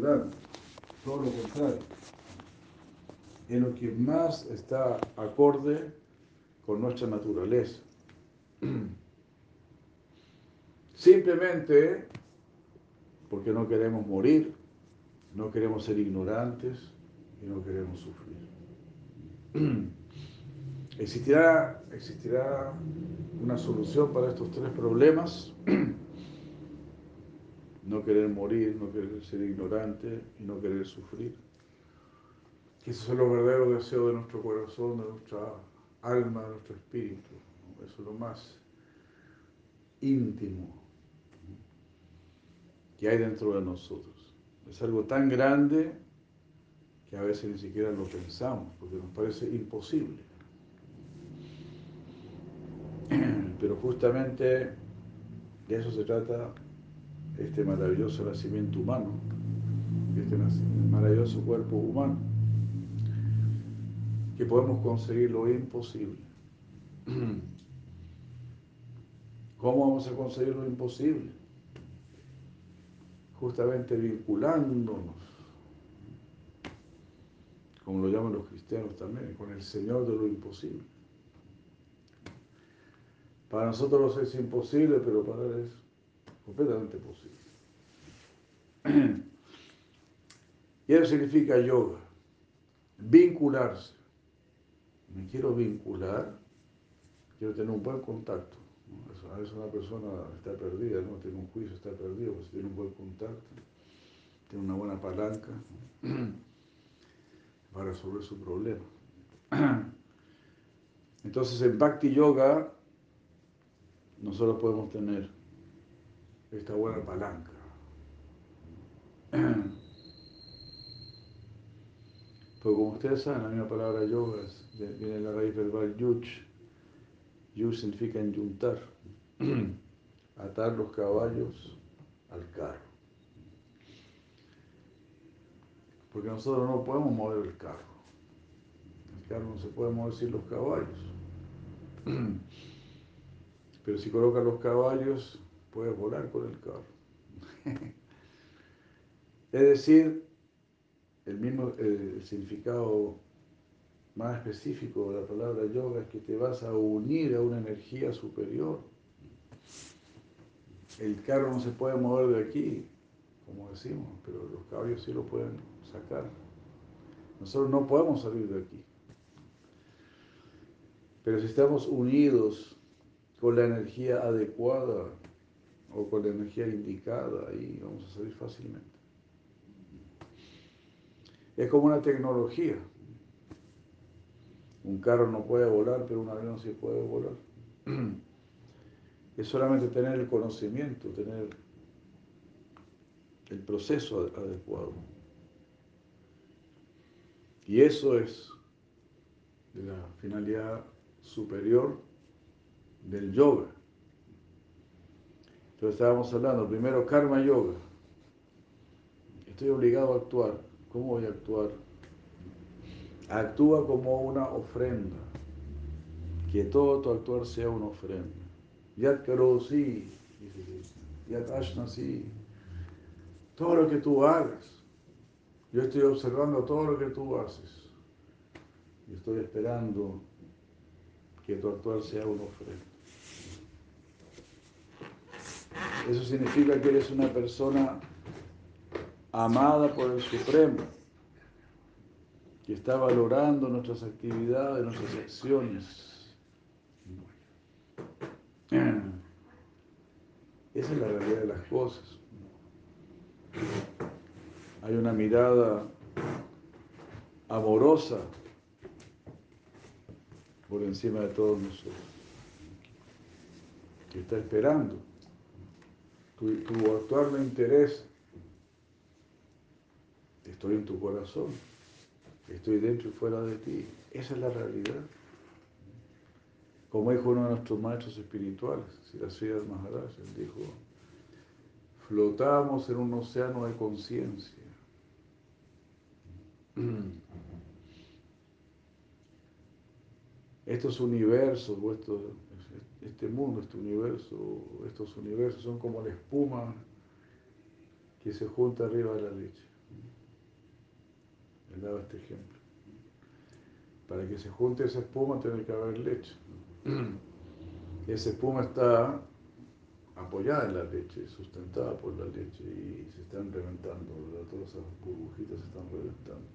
natural, todo lo contrario. Es lo que más está acorde con nuestra naturaleza. Simplemente porque no queremos morir, no queremos ser ignorantes y no queremos sufrir. ¿Existirá, existirá una solución para estos tres problemas? no querer morir, no querer ser ignorante y no querer sufrir. Que esos son los verdaderos deseos de nuestro corazón, de nuestra alma, de nuestro espíritu. Eso es lo más íntimo que hay dentro de nosotros. Es algo tan grande que a veces ni siquiera lo pensamos, porque nos parece imposible. Pero justamente de eso se trata este maravilloso nacimiento humano, este maravilloso cuerpo humano, que podemos conseguir lo imposible. ¿Cómo vamos a conseguir lo imposible? Justamente vinculándonos, como lo llaman los cristianos también, con el Señor de lo imposible. Para nosotros es imposible, pero para Él completamente posible. Y eso significa yoga, vincularse. Me quiero vincular, quiero tener un buen contacto. A veces una persona está perdida, no tiene un juicio, está perdido, pues tiene un buen contacto, tiene una buena palanca para resolver su problema. Entonces en Bhakti Yoga nosotros podemos tener esta buena palanca. Pues como ustedes saben, la misma palabra yoga viene de la raíz verbal yuch. Yuch significa enyuntar, atar los caballos al carro. Porque nosotros no podemos mover el carro. El carro no se puede mover sin los caballos. Pero si colocas los caballos, puedes volar con el carro. es decir, el mismo significado más específico de la palabra yoga es que te vas a unir a una energía superior. El carro no se puede mover de aquí, como decimos, pero los caballos sí lo pueden sacar. Nosotros no podemos salir de aquí. Pero si estamos unidos con la energía adecuada o con la energía indicada, ahí vamos a salir fácilmente. Es como una tecnología. Un carro no puede volar, pero un avión sí puede volar. Es solamente tener el conocimiento, tener el proceso adecuado. Y eso es la finalidad superior del yoga. Entonces estábamos hablando, primero karma yoga. Estoy obligado a actuar. ¿Cómo voy a actuar? Actúa como una ofrenda. Que todo tu actuar sea una ofrenda. Yat sí, Yat sí. Todo lo que tú hagas. Yo estoy observando todo lo que tú haces. Y estoy esperando que tu actuar sea una ofrenda. Eso significa que eres una persona amada por el Supremo, que está valorando nuestras actividades, nuestras acciones. Esa es la realidad de las cosas. Hay una mirada amorosa por encima de todos nosotros, que está esperando tu, tu actuar me interesa. Estoy en tu corazón. Estoy dentro y fuera de ti. Esa es la realidad. Como dijo uno de nuestros maestros espirituales, Sirasuyas Maharaj, él dijo, flotamos en un océano de conciencia. Estos universos, este mundo, este universo, estos universos son como la espuma que se junta arriba de la leche. Él daba este ejemplo. Para que se junte esa espuma tiene que haber leche. Esa espuma está apoyada en la leche, sustentada por la leche y se están reventando, todas esas burbujitas se están reventando.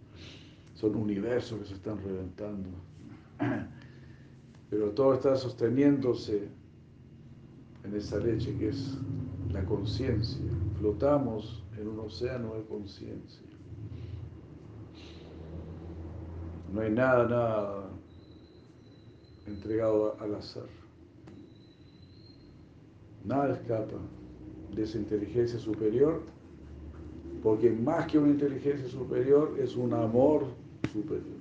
Son universos que se están reventando. Pero todo está sosteniéndose en esa leche que es la conciencia. Flotamos en un océano de conciencia. No hay nada, nada entregado al azar. Nada escapa de esa inteligencia superior, porque más que una inteligencia superior es un amor superior.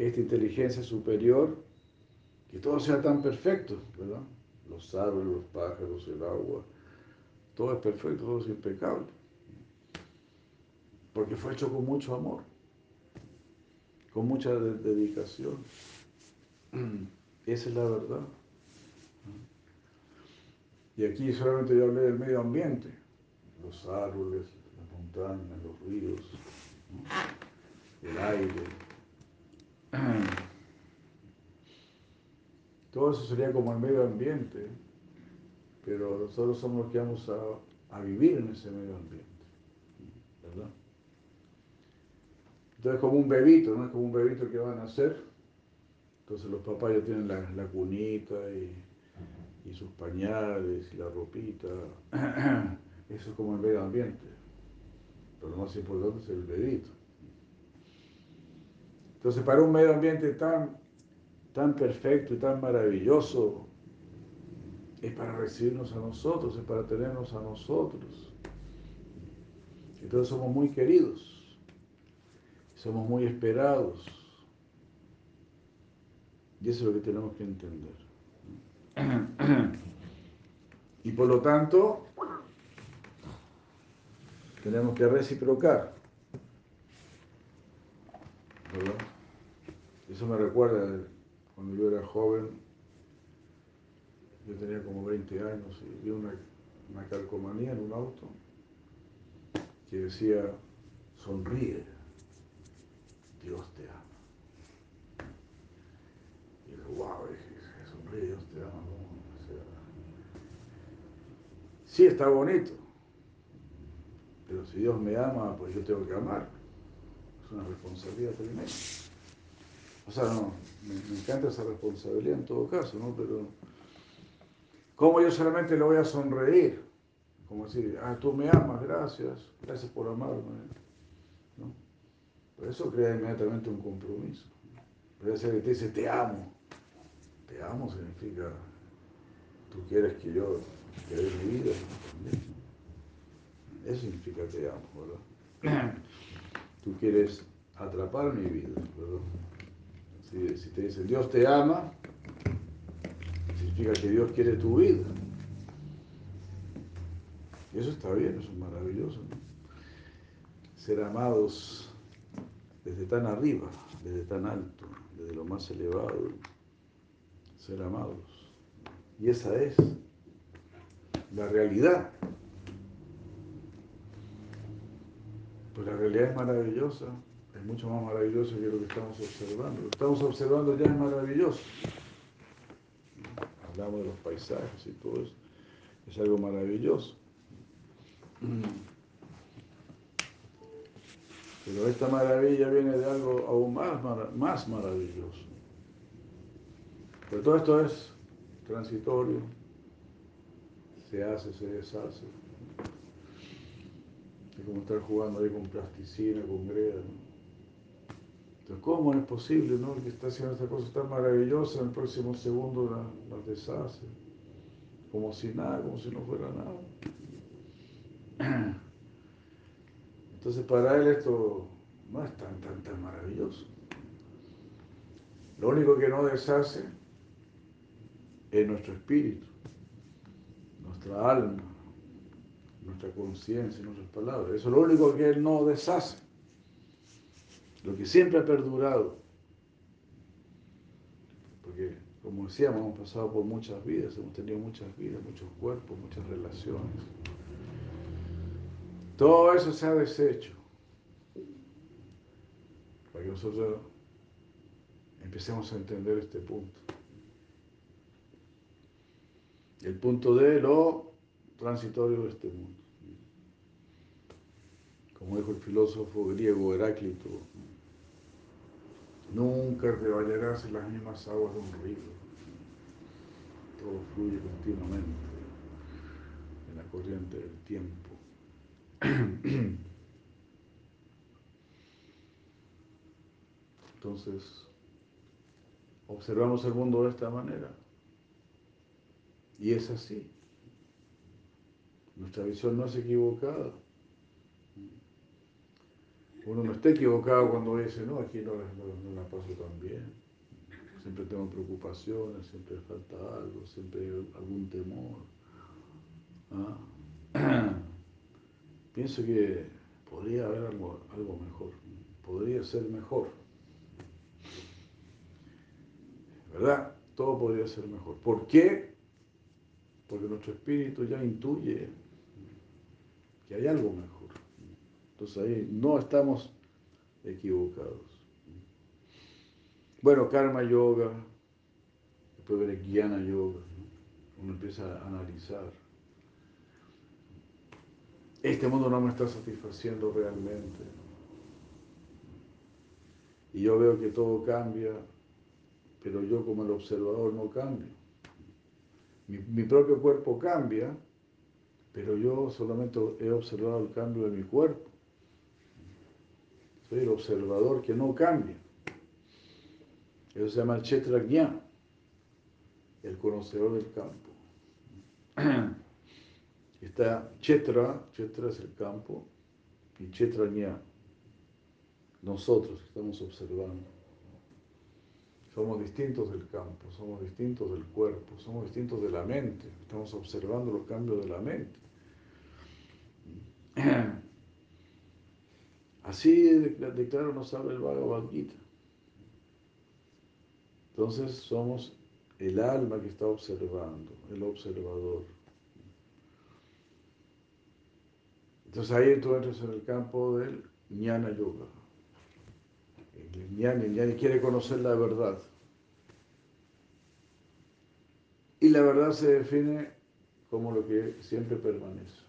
Esta inteligencia superior, que todo sea tan perfecto, ¿verdad? Los árboles, los pájaros, el agua, todo es perfecto, todo es impecable. Porque fue hecho con mucho amor, con mucha dedicación. Esa es la verdad. Y aquí solamente yo hablé del medio ambiente, los árboles, las montañas, los ríos, el aire. Todo eso sería como el medio ambiente, pero nosotros somos los que vamos a, a vivir en ese medio ambiente, ¿verdad? Entonces como un bebito, ¿no? Es como un bebito que va a nacer. Entonces los papás ya tienen la, la cunita y y sus pañales y la ropita. Eso es como el medio ambiente. Pero lo más importante es el bebito. Entonces, para un medio ambiente tan, tan perfecto y tan maravilloso, es para recibirnos a nosotros, es para tenernos a nosotros. Entonces somos muy queridos, somos muy esperados. Y eso es lo que tenemos que entender. Y por lo tanto, tenemos que reciprocar. Eso me recuerda cuando yo era joven, yo tenía como 20 años y vi una, una calcomanía en un auto que decía, sonríe, Dios te ama. Y yo, wow, sonríe, Dios te ama. Sí, está bonito. Pero si Dios me ama, pues yo tengo que amar. Es una responsabilidad tremenda. O sea, no, me, encanta esa responsabilidad en todo caso, ¿no? Pero, ¿cómo yo solamente le voy a sonreír? Como decir, ah, tú me amas, gracias, gracias por amarme. ¿no? Por eso crea inmediatamente un compromiso. Puede ser que te dice, te amo. Te amo significa, tú quieres que yo que de mi vida. Eso significa te amo, ¿verdad? Tú quieres atrapar mi vida, ¿verdad? Si, te dicen Dios te ama, significa que Dios quiere tu vida. Y eso está bien, eso es maravilloso. ¿no? Ser amados desde tan arriba, desde tan alto, desde lo más elevado, ser amados. Y esa es la realidad. Pues la realidad es maravillosa, es mucho más maravillosa que lo que estamos observando. Lo que estamos observando ya es maravilloso. Hablamos de los paisajes y todo eso. Es algo maravilloso. Pero esta maravilla viene de algo aún más maravilloso. Pero todo esto es transitorio, se hace, se deshace. Es como estar jugando ahí con plasticina, con greda. ¿Cómo es posible, no? El que está haciendo esta cosa tan maravillosa, en el próximo segundo la deshace. Como si nada, como si no fuera nada. Entonces, para él esto no es tan, tan, tan maravilloso. Lo único que no deshace es nuestro espíritu nuestra alma, nuestra conciencia, nuestras palabras. Eso es lo único que Él no deshace. Lo que siempre ha perdurado. Porque, como decíamos, hemos pasado por muchas vidas, hemos tenido muchas vidas, muchos cuerpos, muchas relaciones. Todo eso se ha deshecho. nosotros empecemos a entender este punto. El punto de lo transitorio de este mundo. Como dijo el filósofo griego Heráclito, nunca te bañarás en las mismas aguas de un río. Todo fluye continuamente en la corriente del tiempo. Entonces, observamos el mundo de esta manera. Y es así. Nuestra visión no es equivocada. Uno no está equivocado cuando dice, no, aquí no, la paso tan bien. Siempre tengo preocupaciones, siempre falta algo, siempre hay algún temor. Pienso que podría haber algo, algo mejor, podría ser mejor. ¿verdad? Todo podría ser mejor. ¿Por qué? Porque nuestro espíritu ya intuye que hay algo mejor. Entonces ahí no estamos equivocados. Bueno, karma yoga, después ver guiana yoga, uno empieza a analizar. Este mundo no me está satisfaciendo realmente. Y yo veo que todo cambia pero yo como el observador no cambio. Mi, propio cuerpo cambia, pero yo solamente he observado el cambio de mi cuerpo. El observador que no cambia. Eso se llama el Chetragyan, el conocedor del campo. Está Chetra, Chetra es el campo, y Chetragyan, nosotros estamos observando. Somos distintos del campo, somos distintos del cuerpo, somos distintos de la mente. Estamos observando los cambios de la mente. Así de, claro nos habla el Bhagavad Gita. Entonces somos el alma que está observando, el observador. Entonces ahí tú entras en el campo del jnana yoga. El jnani, quiere conocer la verdad. Y la verdad se define como lo que siempre permanece.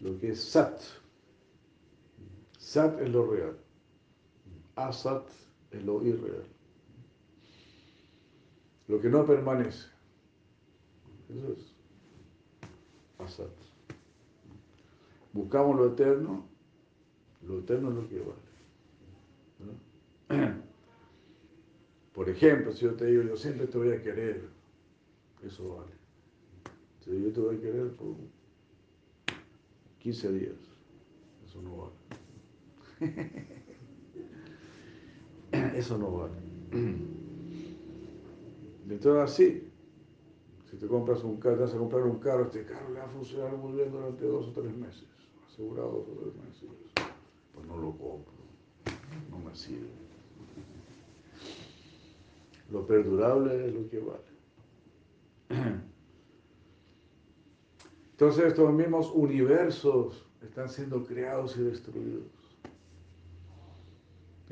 Lo que es sat. Sat es lo real. Asat es lo irreal. Lo que no permanece. Eso es asat. Buscamos lo eterno. Lo eterno es lo que vale. Por ejemplo, si yo te digo, yo siempre te voy a querer, eso vale. Si yo te voy a querer por 15 días, eso no vale. Eso no vale. Entonces así, si te compras un carro, te vas a comprar un carro, este carro le va a funcionar muy bien durante dos o tres meses, asegurado dos o tres meses. Pues no lo compro, no me sirve. Lo perdurable es lo que vale. Entonces estos mismos universos están siendo creados y destruidos.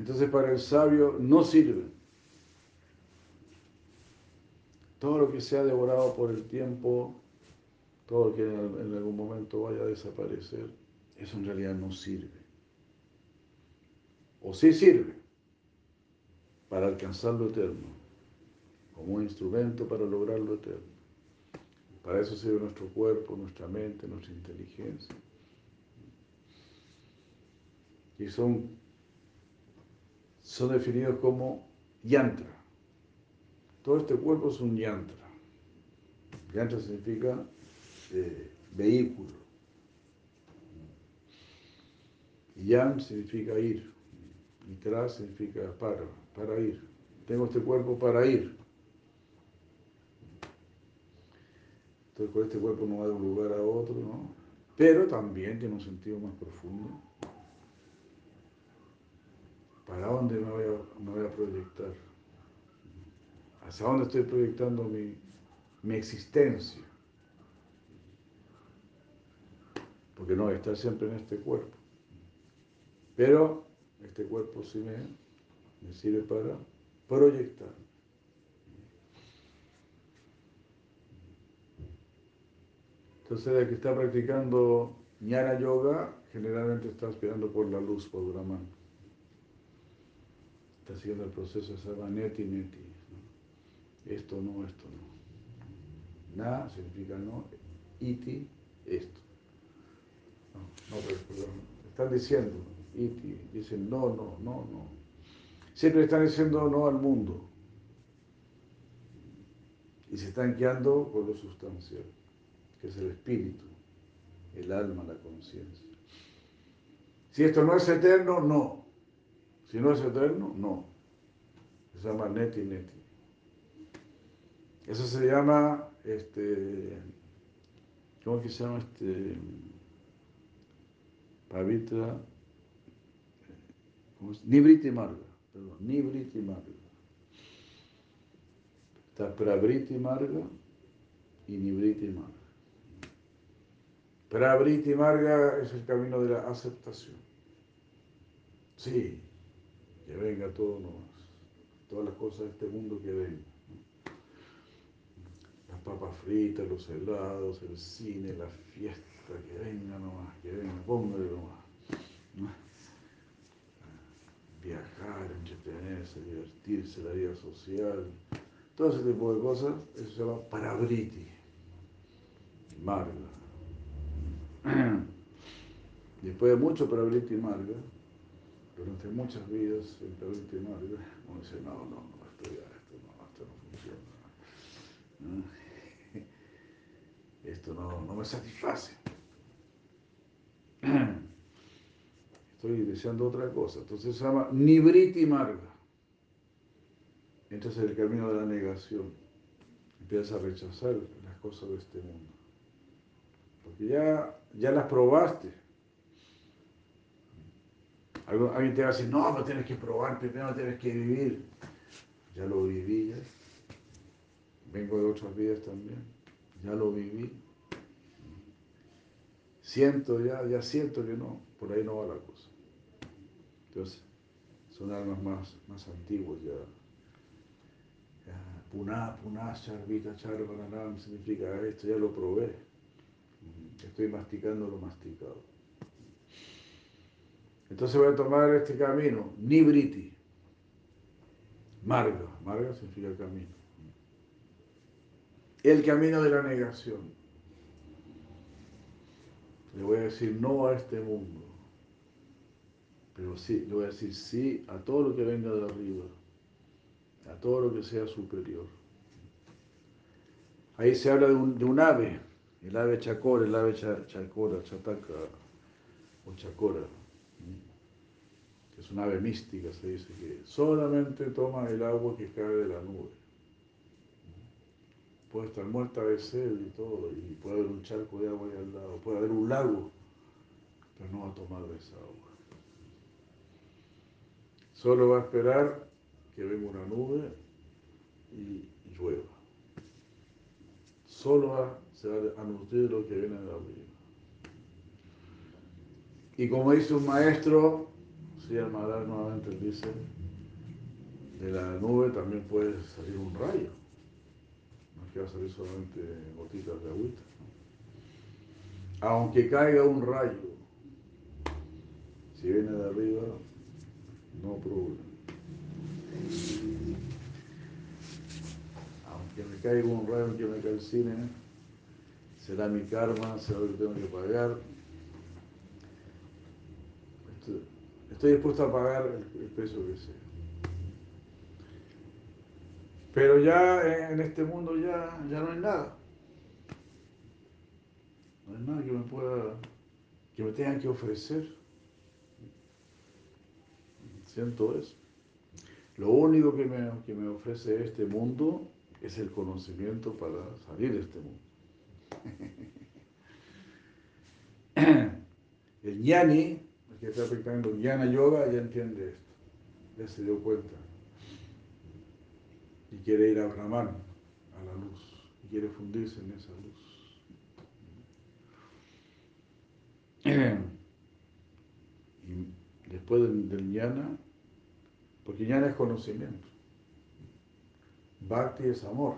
Entonces para el sabio no sirve. Todo lo que sea devorado por el tiempo, todo lo que en algún momento vaya a desaparecer, eso en realidad no sirve. O sí sirve para alcanzar lo eterno como un instrumento para lograr lo eterno. Para eso sirve nuestro cuerpo, nuestra mente, nuestra inteligencia. Y son, son definidos como yantra. Todo este cuerpo es un yantra. Yantra significa eh, vehículo. Yan significa ir. Y tra significa para, para ir. Tengo este cuerpo para ir. Entonces con este cuerpo no va de un lugar a otro, ¿no? Pero también tiene un sentido más profundo. ¿Para dónde me voy a, proyectar? ¿Hacia dónde estoy proyectando mi, existencia? Porque no voy a estar siempre en este cuerpo. Pero este cuerpo sí me, sirve para proyectar. Entonces, el que está practicando Jnana Yoga, generalmente está aspirando por la luz, por Brahman. Está haciendo el proceso, se llama neti neti. Esto no, esto no. Na significa no, iti, esto. No, no, perdón. Están diciendo, iti, dicen no, no, no, no. Siempre están diciendo no al mundo. Y se están guiando por lo sustancial que es el espíritu, el alma, la conciencia. Si esto no es eterno, no. Si no es eterno, no. Se llama neti neti. Eso se llama, este, ¿cómo que se llama este? Pavitra, ¿cómo es? Nibriti Marga, perdón, Nibriti Marga. Está Pravriti Marga y Nibriti Marga. Pravriti Marga es el camino de la aceptación. Sí, que venga todo nomás, todas las cosas de este mundo que vengan. Las papas fritas, los helados, el cine, la fiesta, que venga nomás, que venga, póngale nomás. Viajar, entretenerse, divertirse, la vida social, todo ese tipo de cosas, eso se llama parabriti, marga. Después de mucho Pravriti Marga, durante muchas vidas en Pravriti Marga, uno dice, no, no, no, esto ya, esto no, esto no funciona. Esto no, no me satisface. Estoy deseando otra cosa. Entonces se llama Nibriti Marga. Entonces el camino de la negación. Empiezas a rechazar las cosas de este mundo. Porque ya ya las probaste. Alguien te va a decir, no, no tienes que probar, primero tienes que vivir. Ya lo viví, ya. Vengo de otras vidas también. Ya lo viví. Siento ya, ya siento que no, por ahí no va la cosa. Entonces, son almas más, más antiguas ya. Puná, puná, charvita, charvananam significa esto, ya lo probé. Estoy masticando lo masticado. Entonces voy a tomar este camino, Nibriti. Marga. Marga significa camino. El camino de la negación. Le voy a decir no a este mundo. Pero sí, le voy a decir sí a todo lo que venga de arriba. A todo lo que sea superior. Ahí se habla de un, de un ave el ave chacora, el ave chacora, chataca o chacora, es un ave mística, se dice que solamente toma el agua que cae de la nube. Puede estar muerta de sed y todo, y puede haber un charco de agua ahí al lado, puede haber un lago, pero no va a tomar de esa agua. Solo va a esperar que venga una nube y llueva. Solo va se va a nutrir lo que viene de arriba. Y como dice un maestro, sí, el nuevamente dice, de la nube también puede salir un rayo. No es que va a salir solamente gotitas de agüita. Aunque caiga un rayo, si viene de arriba, no problema. Aunque me caiga un rayo, aunque me calcine, será mi karma, será lo que tengo que pagar. Estoy, dispuesto a pagar el, precio que sea. Pero ya en este mundo ya, ya no hay nada. No hay nada que me pueda, que me tengan que ofrecer. Siento eso. Lo único que me, que me ofrece este mundo es el conocimiento para salir de este mundo. El ñani, el que está practicando jnana yoga, ya entiende esto, ya se dio cuenta. Y quiere ir a Brahman, a la luz, y quiere fundirse en esa luz. Y después del, del jnana, porque jnana es conocimiento. Bhakti es amor.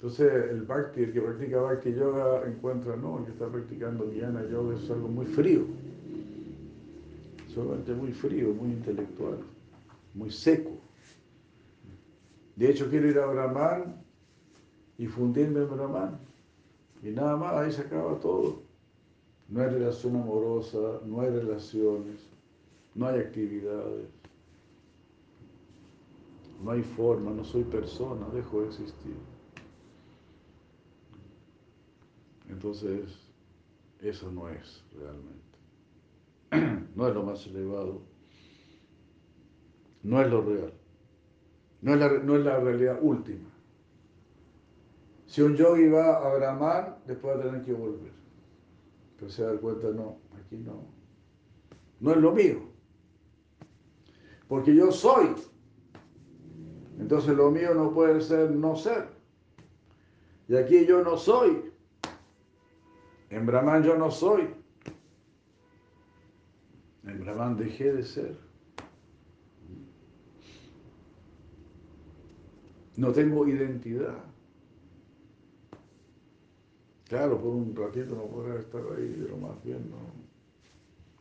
Entonces, el bhakti, el que practica bhakti yoga, encuentra, no, el que está practicando jnana yoga es algo muy frío. Solamente muy frío, muy intelectual, muy seco. De hecho, quiero ir a Brahman y fundirme en Brahman. Y nada más, ahí se acaba todo. No hay relación amorosa, no hay relaciones, no hay actividades, no hay forma, no soy persona, dejo de existir. Entonces, eso no es realmente. No es lo más elevado. No es lo real. No es la, no es la realidad última. Si un yogi va a Brahman, después va a tener que volver. Pero se da cuenta, no, aquí no. No es lo mío. Porque yo soy. Entonces lo mío no puede ser no ser. Y aquí yo no soy. En Brahman yo no soy. En Brahman dejé de ser. No tengo identidad. Claro, por un ratito no podrá estar ahí, pero más bien no,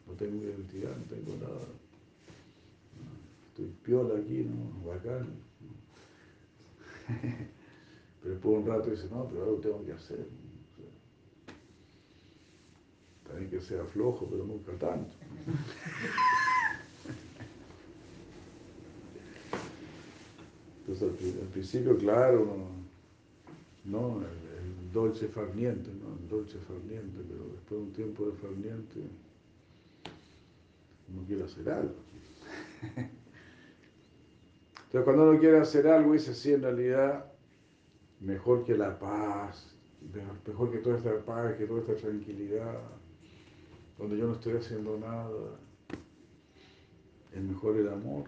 no tengo identidad, no tengo nada. Estoy piola aquí, ¿no? Bacán. Pero después un rato dice, no, pero algo tengo que hacer. También que sea flojo, pero nunca tanto. Entonces al, principio, claro, no, dolce farniente, ¿no? El dolce farniente, pero después de un tiempo de farniente uno quiere hacer algo. Entonces cuando uno quiere hacer algo dice, sí, en realidad, mejor que la paz, mejor que toda esta paz, que toda esta tranquilidad, donde yo no estoy haciendo nada, es mejor el amor,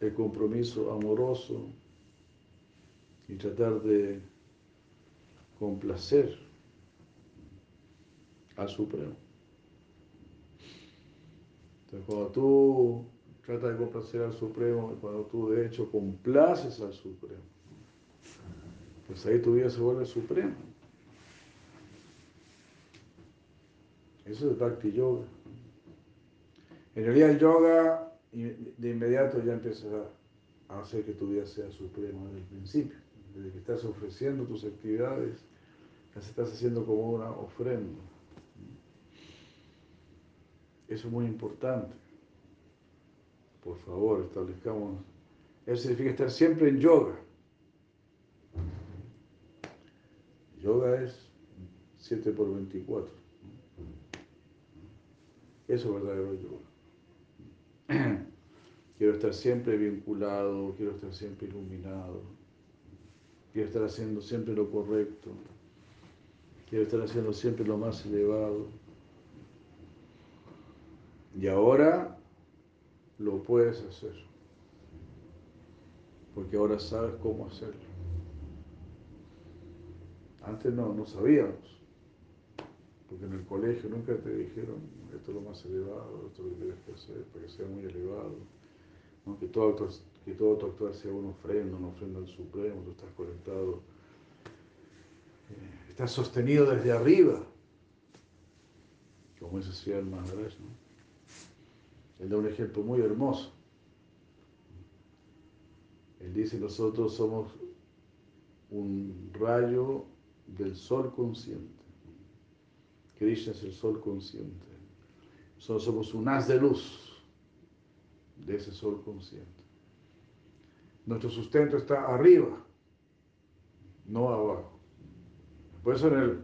el compromiso amoroso y tratar de complacer al Supremo. Entonces, cuando tú tratas de complacer al Supremo, cuando tú de hecho complaces al Supremo, pues ahí tu vida se vuelve suprema. Eso es Bhakti Yoga. En realidad el yoga de inmediato ya empieza a hacer que tu vida sea suprema desde el principio. Desde que estás ofreciendo tus actividades, las estás haciendo como una ofrenda. Eso es muy importante. Por favor, establezcamos. Eso significa estar siempre en yoga. Yoga es 7 por 24. Eso es verdadero yoga. Quiero estar siempre vinculado, quiero estar siempre iluminado, quiero estar haciendo siempre lo correcto. Quiero estar haciendo siempre lo más elevado. Y ahora lo puedes hacer. Porque ahora sabes cómo hacerlo. Antes no, no sabíamos. Porque en el colegio nunca te dijeron, esto es lo más elevado, esto es lo que tienes que hacer para que sea muy elevado. Que, todo, que todo tu actuar sea una ofrenda, una ofrenda al Supremo, tú estás conectado está sostenido desde arriba, como eso decía el Maharaj, ¿no? Él da un ejemplo muy hermoso. Él dice, nosotros somos un rayo del sol consciente. Krishna es el sol consciente. Nosotros somos un haz de luz de ese sol consciente. Nuestro sustento está arriba, no abajo. Por eso en el,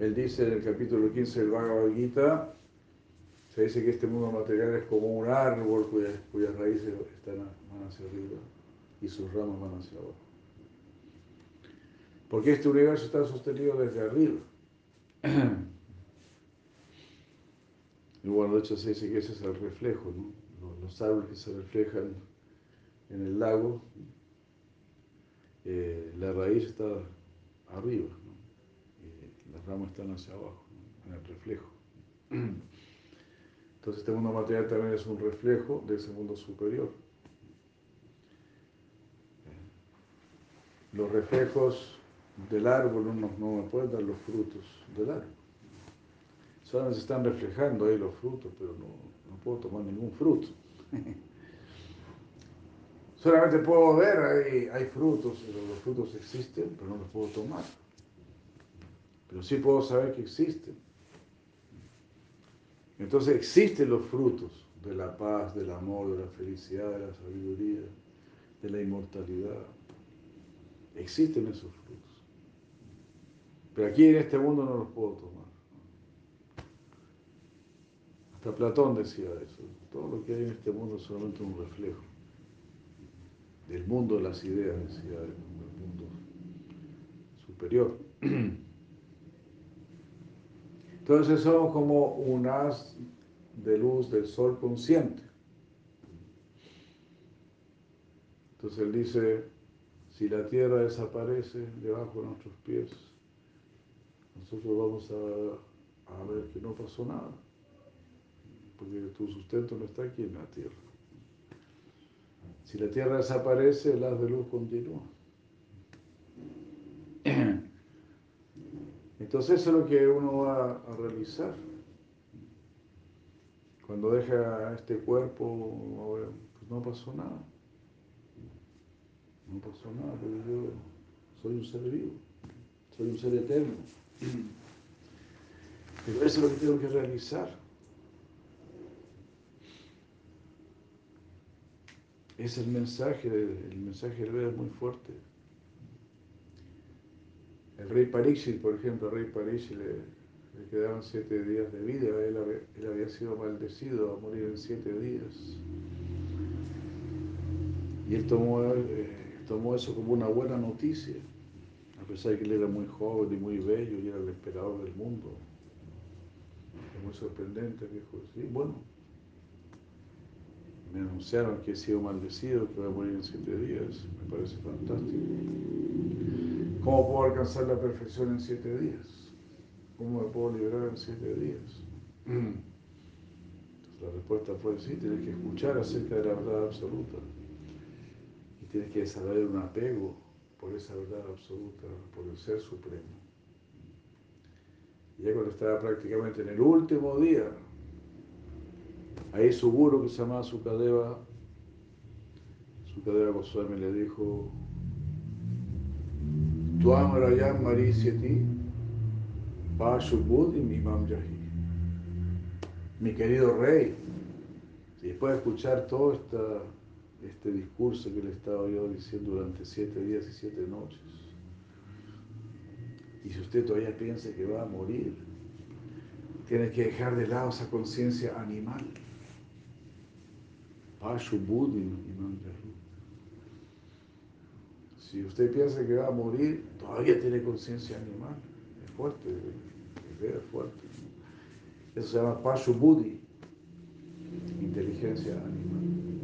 él dice en el capítulo 15 del Bhagavad Gita, se dice que este mundo material es como un árbol cuyas, raíces están, hacia arriba y sus ramas van hacia abajo. Porque este universo está sostenido desde arriba. Y bueno, de hecho se dice que ese es el reflejo, ¿no? Los, árboles que se reflejan en el lago, eh, la raíz está arriba las ramas están hacia abajo, en el reflejo. Entonces este mundo material también es un reflejo de ese mundo superior. Los reflejos del árbol no, no me pueden dar los frutos del árbol. Solamente se están reflejando ahí los frutos, pero no, no puedo tomar ningún fruto. Solamente puedo ver, hay, hay frutos, los frutos existen, pero no los puedo tomar. Pero sí puedo saber que existen. Entonces existen los frutos de la paz, del amor, de la felicidad, de la sabiduría, de la inmortalidad. Existen esos frutos. Pero aquí en este mundo no los puedo tomar. Hasta Platón decía eso. Todo lo que hay en este mundo es solamente un reflejo del mundo de las ideas, decía, del mundo superior. Entonces somos como un haz de luz del sol consciente. Entonces él dice, si la tierra desaparece debajo de nuestros pies, nosotros vamos a, a ver que no pasó nada, porque tu sustento no está aquí en la tierra. Si la tierra desaparece, el haz de luz continúa. Entonces eso es lo que uno va a realizar. Cuando deja este cuerpo, pues no pasó nada. No pasó nada, porque yo soy un ser vivo, soy un ser eterno. Pero eso es lo que tengo que realizar. Es el mensaje, el mensaje del Veda es muy fuerte. El rey Pariksit, por ejemplo, el rey Pariksit le, le, quedaban siete días de vida, él, había sido maldecido a morir en siete días. Y él tomó, eh, tomó eso como una buena noticia, a pesar de que él era muy joven y muy bello y era el emperador del mundo. Es muy sorprendente, dijo, sí, bueno, me anunciaron que he sido maldecido, que voy a morir en siete días. Me parece fantástico. ¿Cómo puedo alcanzar la perfección en siete días? ¿Cómo me puedo liberar en siete días? La respuesta fue sí, tienes que escuchar acerca de la verdad absoluta. Y tienes que desarrollar un apego por esa verdad absoluta, por el ser supremo. Y ya cuando estaba prácticamente en el último día, Ahí su guru que se llamaba Sukadeva, Sukadeva Goswami le dijo, Tuam Rayam Marisyati Pashubuddhi Imam Yahi. Mi querido rey, después de escuchar todo esta, este discurso que le estaba yo diciendo durante siete días y siete noches, y si usted todavía piensa que va a morir, tiene que dejar de lado esa conciencia animal. Si usted piensa que va a morir, todavía tiene conciencia animal. Es fuerte, es fuerte. Eso se llama Pashu Buddhi, inteligencia animal.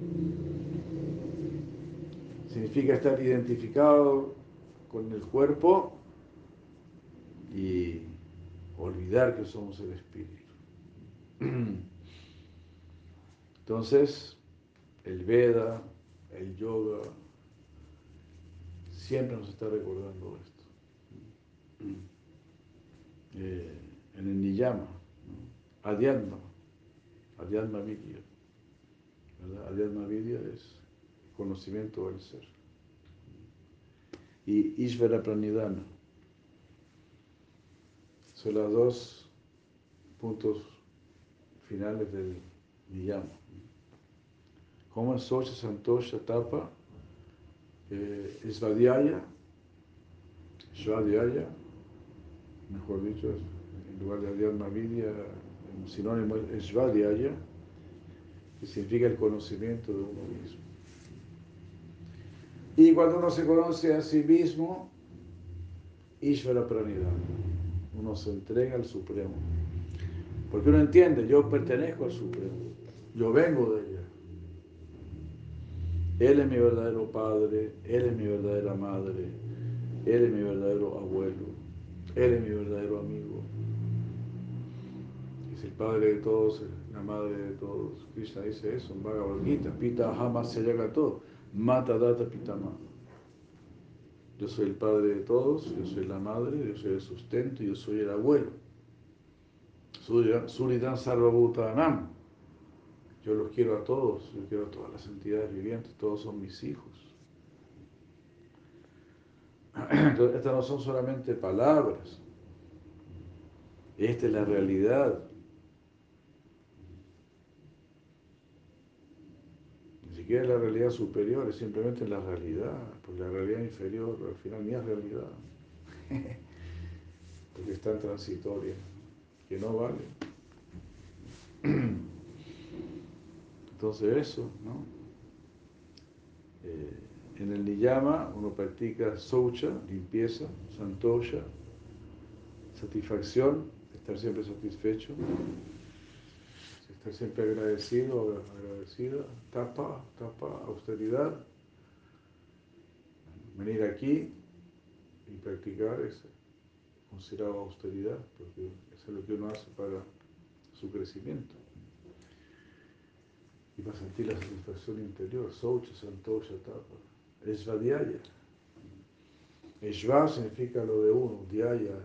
Significa estar identificado con el cuerpo y olvidar que somos el espíritu. Entonces, el Veda, el yoga, siempre nos está recordando esto. Eh, en el Niyama, ¿no? Adhyatma, Adhyatma Vidya. ¿verdad? Adhyatma Vidya es conocimiento del ser. Y Ishvara Pranidhana. Son los dos puntos finales del Niyama como Socha Santosha Tapa, eh, Svadhyaya, Svadhyaya, mejor dicho, en lugar de Adhyatma Vidya, sinónimo es Svadhyaya, que significa el conocimiento de uno mismo. Y cuando uno se conoce a sí mismo, Ishvara Pranidhana, uno se entrega al Supremo. Porque uno entiende, yo pertenezco al Supremo, yo vengo de ella. Él es mi verdadero padre, Él es mi verdadera madre, Él es mi verdadero abuelo, Él es mi verdadero amigo. es el padre de todos, la madre de todos. Krishna dice eso en Bhagavad Pita Hama todo Mata Data Pitama. Yo soy el padre de todos, yo soy la madre, yo soy el sustento, yo soy el abuelo. Suridan Sarvabhutanam. Yo los quiero a todos, yo quiero a todas las entidades vivientes, todos son mis hijos. Estas no son solamente palabras, esta es la realidad. Ni siquiera es la realidad superior, es simplemente la realidad, porque la realidad inferior al final ni es realidad, porque es tan transitoria que no vale. Entonces eso, ¿no? Eh, en el niyama uno practica socha, limpieza, santosha, satisfacción, estar siempre satisfecho, siempre agradecido, agradecida, tapa, tapa, austeridad, venir aquí y practicar ese considerado austeridad, porque eso es lo que uno hace para su crecimiento. Y para sentir la satisfacción interior, Socha, Santosha, Tapa, Esvadhyaya. Esva significa lo de uno, Dhyaya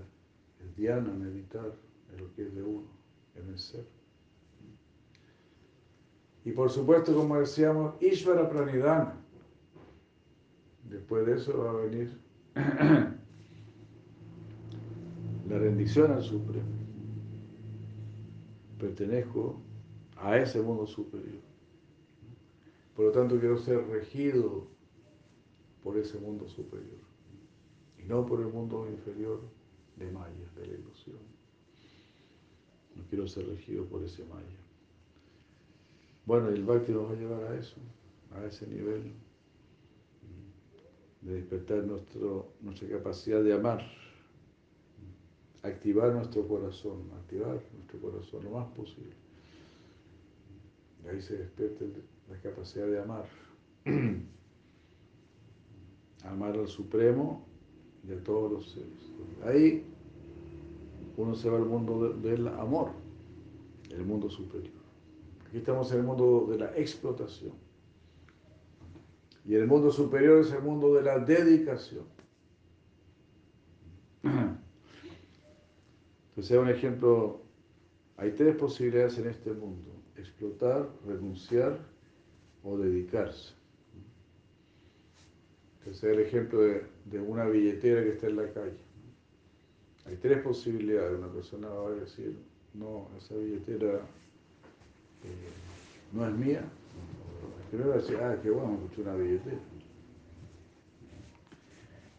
es Dhyana, meditar en lo que es de uno, en el ser. Y por supuesto, como decíamos, Ishvara Pranidhana. Después de eso va a venir la rendición al Supremo. Pertenezco a ese mundo superior. Por lo tanto, quiero ser regido por ese mundo superior y no por el mundo inferior de Maya, de la ilusión. No quiero ser regido por ese Maya. Bueno, el Bhakti nos va a llevar a eso, a ese nivel de despertar nuestra capacidad de amar activar nuestro corazón, activar nuestro corazón lo más posible. Y ahí se despierta la capacidad de amar. amar al Supremo y a todos los seres. Ahí uno se va al mundo del amor, el mundo superior. Aquí estamos en el mundo de la explotación. Y el mundo superior es el mundo de la dedicación. Entonces, un ejemplo, hay tres posibilidades en este mundo, explotar, renunciar o dedicarse. Entonces, el ejemplo de, una billetera que está en la calle. Hay tres posibilidades. Una persona va a decir, no, esa billetera no es mía. Primero va a decir, ah, qué bueno, escuché una billetera.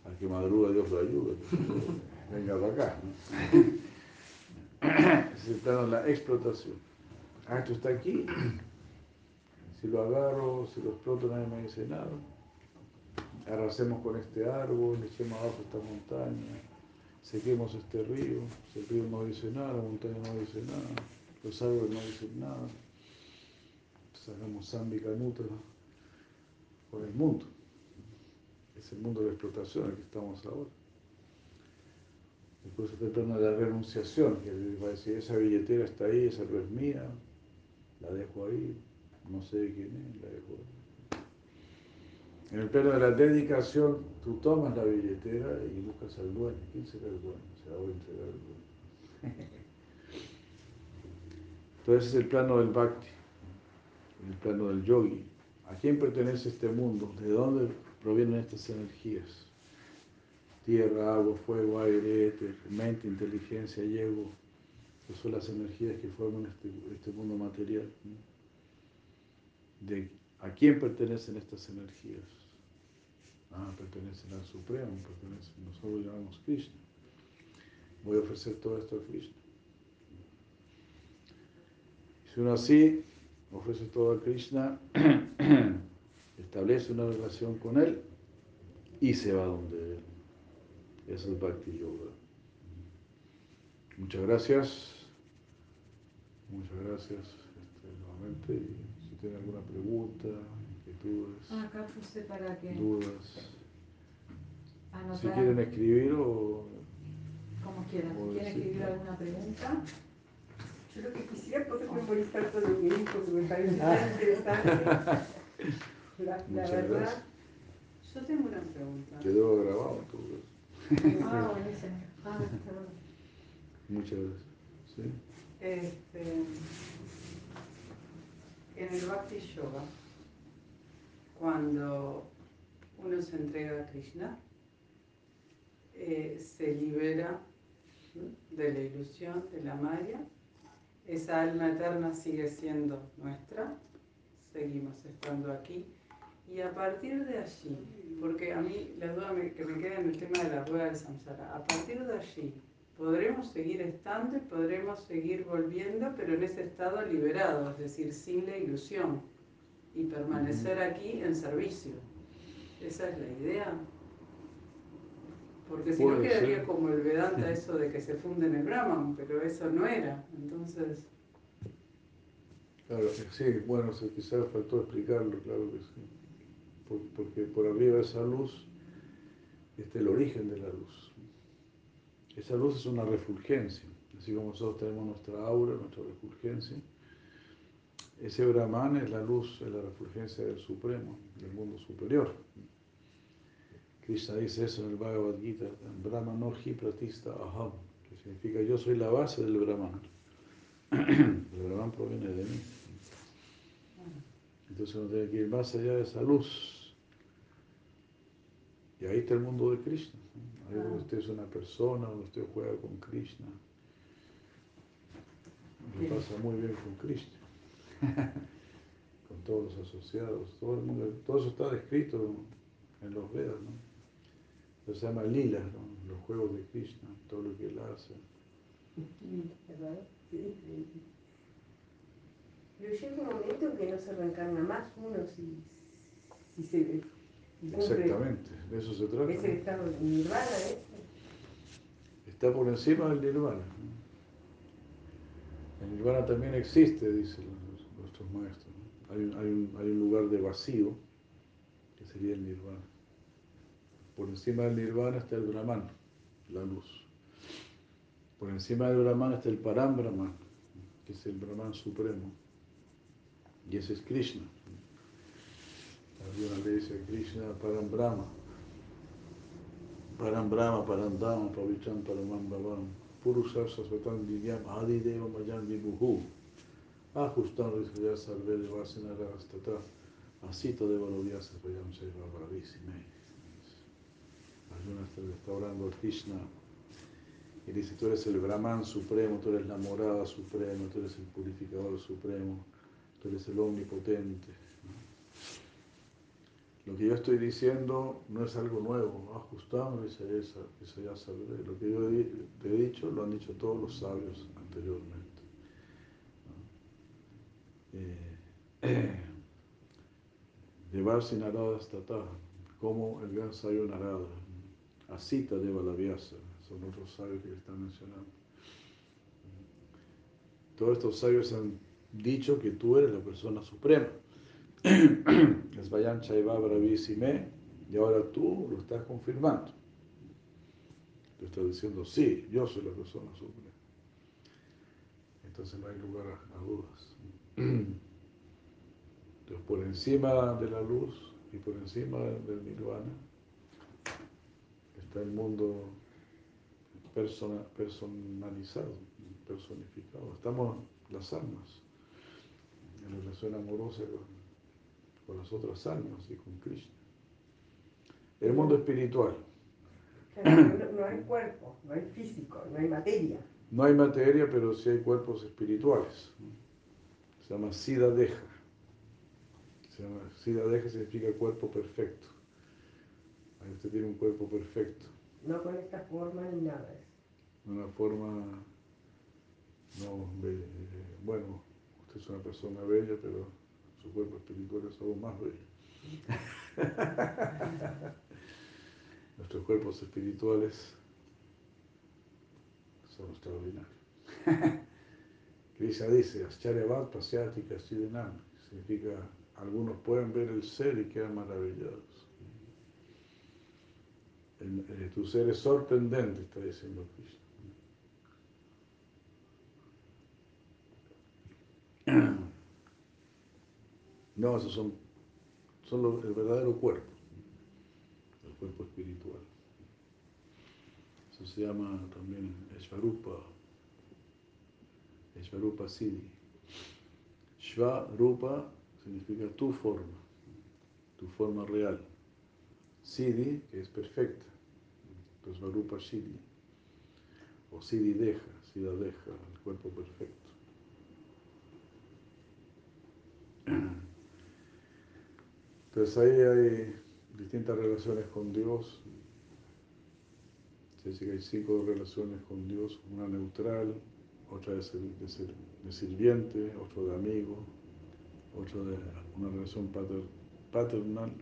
Al que madruga Dios lo ayuda. Venga para acá. es el plano de la explotación. Ah, esto está aquí. Si lo agarro, si lo exploto, nadie me dice nada. Arrasemos con este árbol, echemos abajo esta montaña, sequemos este río. Si el río no dice nada, la montaña no dice nada, los árboles no dicen nada. Sacamos Zambi Canuta con el mundo. Es el mundo de la explotación en el que estamos ahora. Después está el plano de la renunciación, que va a decir, esa billetera está ahí, esa no es mía, la dejo ahí, no sé quién es, la dejo ahí. En el plano de la dedicación, tú tomas la billetera y buscas al dueño. ¿Quién será el dueño? Se la voy a entregar al dueño. Entonces es el plano del bhakti, el plano del yogi. ¿A quién pertenece este mundo? ¿De dónde provienen estas energías? tierra, agua, fuego, aire, éter, mente, inteligencia y ego, que son las energías que forman este, este mundo material. De, ¿A quién pertenecen estas energías? Ah, pertenecen al Supremo, pertenecen, nosotros lo llamamos Krishna. Voy a ofrecer todo esto a Krishna. Si uno así ofrece todo a Krishna, establece una relación con él y se va donde él. Eso es Bhakti Yoga. Muchas gracias. Muchas gracias este, nuevamente. Si tienen alguna pregunta, inquietudes, ah, acá puse para que dudas. Si quieren escribir o... Como quieran. Si quieren escribir alguna pregunta. Yo lo que quisiera poder memorizar todo lo que dijo, que me parece tan interesante. La, la Muchas verdad. gracias. Yo tengo una pregunta. Quedó grabado todo eso. Ah, buenísimo. Ah, está bueno. Muchas gracias. ¿Sí? Este, en el Bhakti Yoga, cuando uno se entrega a Krishna, eh, se libera de la ilusión, de la maya. Esa alma eterna sigue siendo nuestra, seguimos estando aquí. Y a partir de allí, porque a mí la duda me- que me queda en el tema de la rueda del samsara, a partir de allí podremos seguir estando y podremos seguir volviendo, pero en ese estado liberado, es decir, sin la ilusión, y permanecer aquí en servicio. Esa es la idea. Porque si no quedaría ser. como el Vedanta eso de que se funde en el Brahman, pero eso no era. Entonces, Claro, sí, bueno, quizás faltó explicarlo, claro que sí. Por- porque por arriba de esa luz está el origen de la luz. Esa luz es una refulgencia, así como nosotros tenemos nuestra aura, nuestra refulgencia. Ese Brahman es la luz, es la refulgencia del Supremo, del mundo superior. Krishna dice eso en el Bhagavad Gita, Brahmano hi pratista aham, que significa yo soy la base del Brahman. El Brahman proviene de mí. Entonces uno tiene que ir más allá de esa luz. Y ahí está el mundo de Krishna. Ahí donde usted es una persona, donde usted juega con Krishna. Me pasa muy bien con Krishna. con todos los asociados, todo el mundo, todo eso está descrito en los Vedas, ¿no? Se llama lila, ¿no? Los juegos de Krishna, todo lo que él hace. ¿Verdad? Sí, increíble. Pero llega un momento en que no se reencarna más uno si, si se Exactamente, de eso se trata. ese estado de nirvana, ¿eh? está por encima del nirvana. El nirvana también existe, dicen nuestros maestros. ¿no? Hay, un, hay, un, hay un lugar de vacío, que sería el nirvana. Por encima del nirvana está el brahman, la luz. Por encima del brahman está el parambrahman, que es el brahman supremo. Y ese es Krishna. Alguna le dice Krishna Parambrahma. Param Brahma, Param Dhamma, Pavicham, Paramam Bhavam, Purusha Sasvatam Divyam, Adideva Mayam Vibhuhu, Ajustam Risaya Sarve Devasena Rastata, Asita Deva Novyasa Vayam Bhavisime. Arjuna está, orando a Krishna y dice, tú eres el Brahman supremo, tú eres la morada suprema, tú eres el purificador supremo, tú eres el omnipotente. Lo que yo estoy diciendo no es algo nuevo, ajustado, eso ya sabré. Lo que yo te he dicho lo han dicho todos los sabios anteriormente. Eh, Llevar sin Narada Stata, como el gran sabio Narada, Asita de Valavyasa, son otros sabios que están mencionando. Todos estos sabios han dicho que tú eres la persona suprema. Es Vayan Chaiva Bravisime, y ahora tú lo estás confirmando. Tú estás diciendo, sí, yo soy la persona suprema. Entonces no hay lugar a dudas. Entonces por encima de la luz y por encima del nirvana está el mundo persona- personalizado, personificado. Estamos las almas en relación amorosa con, con las otras almas y con Krishna. El mundo espiritual. Claro, no, no hay cuerpo, no hay físico, no hay materia. No hay materia, pero sí hay cuerpos espirituales. Se llama Siddha Deja. Se llama Siddha Deja significa cuerpo perfecto. Ahí usted tiene un cuerpo perfecto. No con esta forma ni nada. Una forma, no, be- eh, bueno, usted es una persona bella, pero su cuerpo espiritual es aún más bello. Nuestros cuerpos espirituales son extraordinarios. Krishna dice, Ascharyavat Pasyati Kasidenam, significa, algunos pueden ver el ser y quedan maravillados. Eh, tu ser es sorprendente, está diciendo Krishna. No, esos son, son el verdadero cuerpo, el cuerpo espiritual. Eso se llama también Shvarupa, Shvarupa Siddhi. Shvarupa significa tu forma, tu forma real. Siddhi, que es perfecta. Entonces, Varupa Siddhi. O Siddhi deja, Siddha deja, el cuerpo perfecto. Entonces ahí hay distintas relaciones con Dios. Se dice que hay cinco relaciones con Dios, una neutral, otra de, sirviente, otra de amigo, otra de una relación paternal,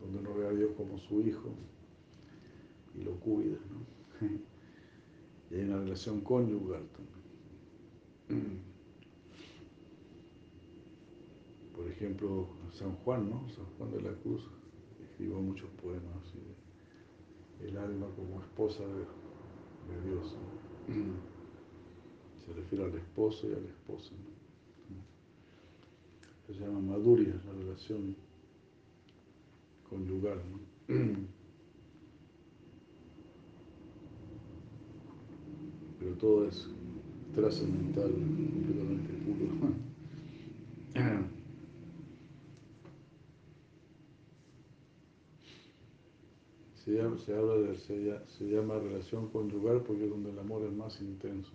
donde uno ve a Dios como su hijo y lo cuida. ¿no? Y hay una relación conyugal también. Por ejemplo, San Juan, ¿no? San Juan de la Cruz escribió muchos poemas el alma como esposa de, Dios. Se refiere al esposo y a la esposa. Se llama maduria, la relación conyugal. Pero todo es trascendental, completamente puro. se, habla de, se, llama relación conyugal porque es donde el amor es más intenso.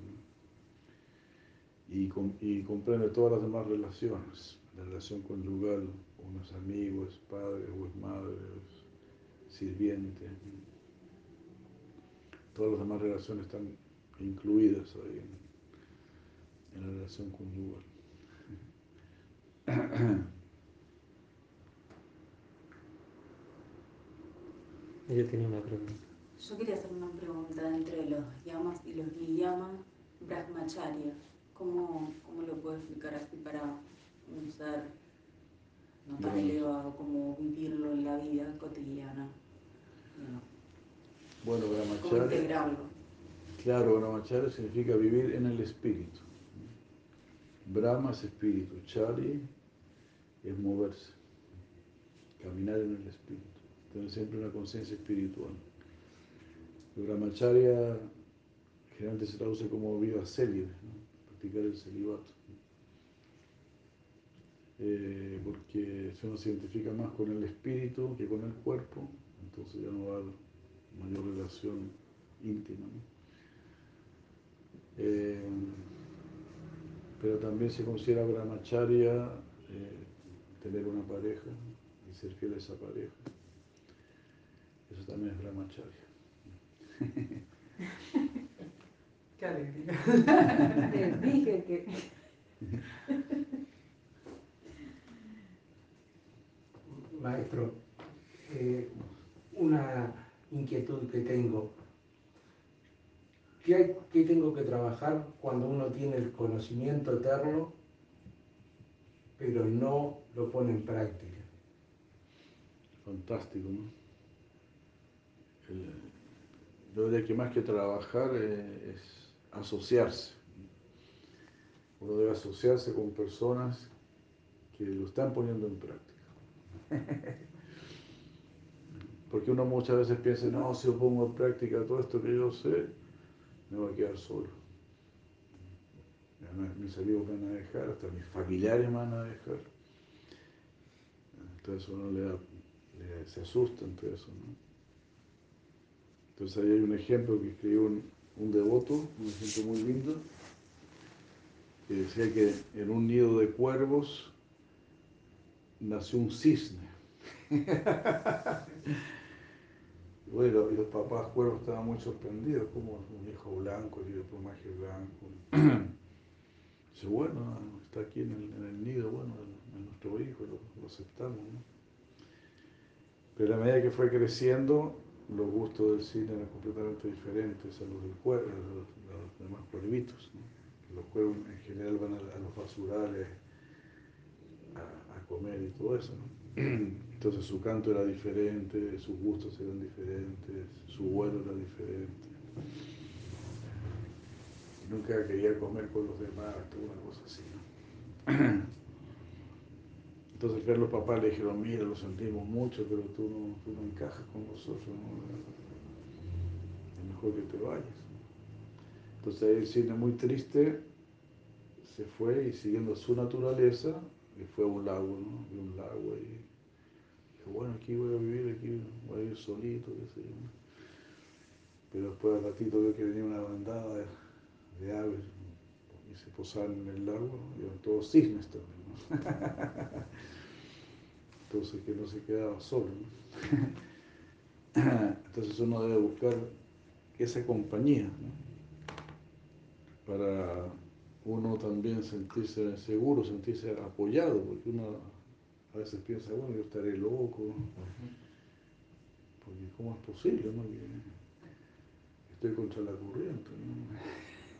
Y, y, comprende todas las demás relaciones. La relación conyugal, unos amigos, padres o madres, sirvientes. Todas las demás relaciones están incluidas ahí en, en la relación conyugal. Yo tenía una pregunta. Yo quería hacer una pregunta entre los yamas y los niyamas brahmacharya. ¿Cómo, ¿Cómo lo puedo explicar así para un ser no tan elevado como vivirlo en la vida cotidiana? Bueno, brahmacharya. ¿Cómo integrarlo? Claro, brahmacharya significa vivir en el espíritu. Brahma es espíritu, chari es moverse, caminar en el espíritu tener siempre una conciencia espiritual. El brahmacharya generalmente se traduce como vida célibe, practicar el celibato. Eh, porque si uno se identifica más con el espíritu que con el cuerpo, entonces ya no va a haber mayor relación íntima. Eh, pero también se considera brahmacharya eh, tener una pareja y ser fiel a esa pareja. Eso también es brahmacharya. Qué alegría. Les dije que. Maestro, eh, una inquietud que tengo. ¿Qué, ¿Qué tengo que trabajar cuando uno tiene el conocimiento eterno, pero no lo pone en práctica? Fantástico, ¿no? yo diría que más que trabajar eh, es asociarse. Uno debe asociarse con personas que lo están poniendo en práctica. Porque uno muchas veces piensa, no, si yo pongo en práctica todo esto que yo sé, me voy a quedar solo. Mis amigos me van a dejar, hasta mis familiares me van a dejar. Entonces uno le, se asusta entre eso. ¿no? Entonces ahí hay un ejemplo que escribió un, devoto, un ejemplo muy lindo, que decía que en un nido de cuervos nació un cisne. bueno, y los papás cuervos estaban muy sorprendidos, como un hijo blanco y de plumaje blanco. Dice, bueno, está aquí en el, nido, bueno, en nuestro hijo, lo, aceptamos. Pero a medida que fue creciendo, los gustos del cine eran completamente diferentes a los del cuervo, a los, demás cuervitos. Los cuervos en general van a, los basurales a, comer y todo eso. Entonces su canto era diferente, sus gustos eran diferentes, su vuelo era diferente. nunca quería comer con los demás, una cosa así. Entonces al los papás le dijeron, mira, lo sentimos mucho, pero tú no, tú no encajas con nosotros, es mejor que te vayas. Entonces el cine muy triste se fue y siguiendo su naturaleza, y fue a un lago, ¿no? Y un lago ahí. Dijo, bueno, aquí voy a vivir, aquí voy a vivir solito, qué sé yo. Pero después al ratito vio que venía una bandada de, aves y se posaron en el lago, y eran todos cisnes también. ¿no? Entonces que no se quedaba solo. Entonces uno debe buscar esa compañía para uno también sentirse seguro, sentirse apoyado, porque uno a veces piensa, bueno, yo estaré loco, porque ¿cómo es posible? No? Estoy contra la corriente.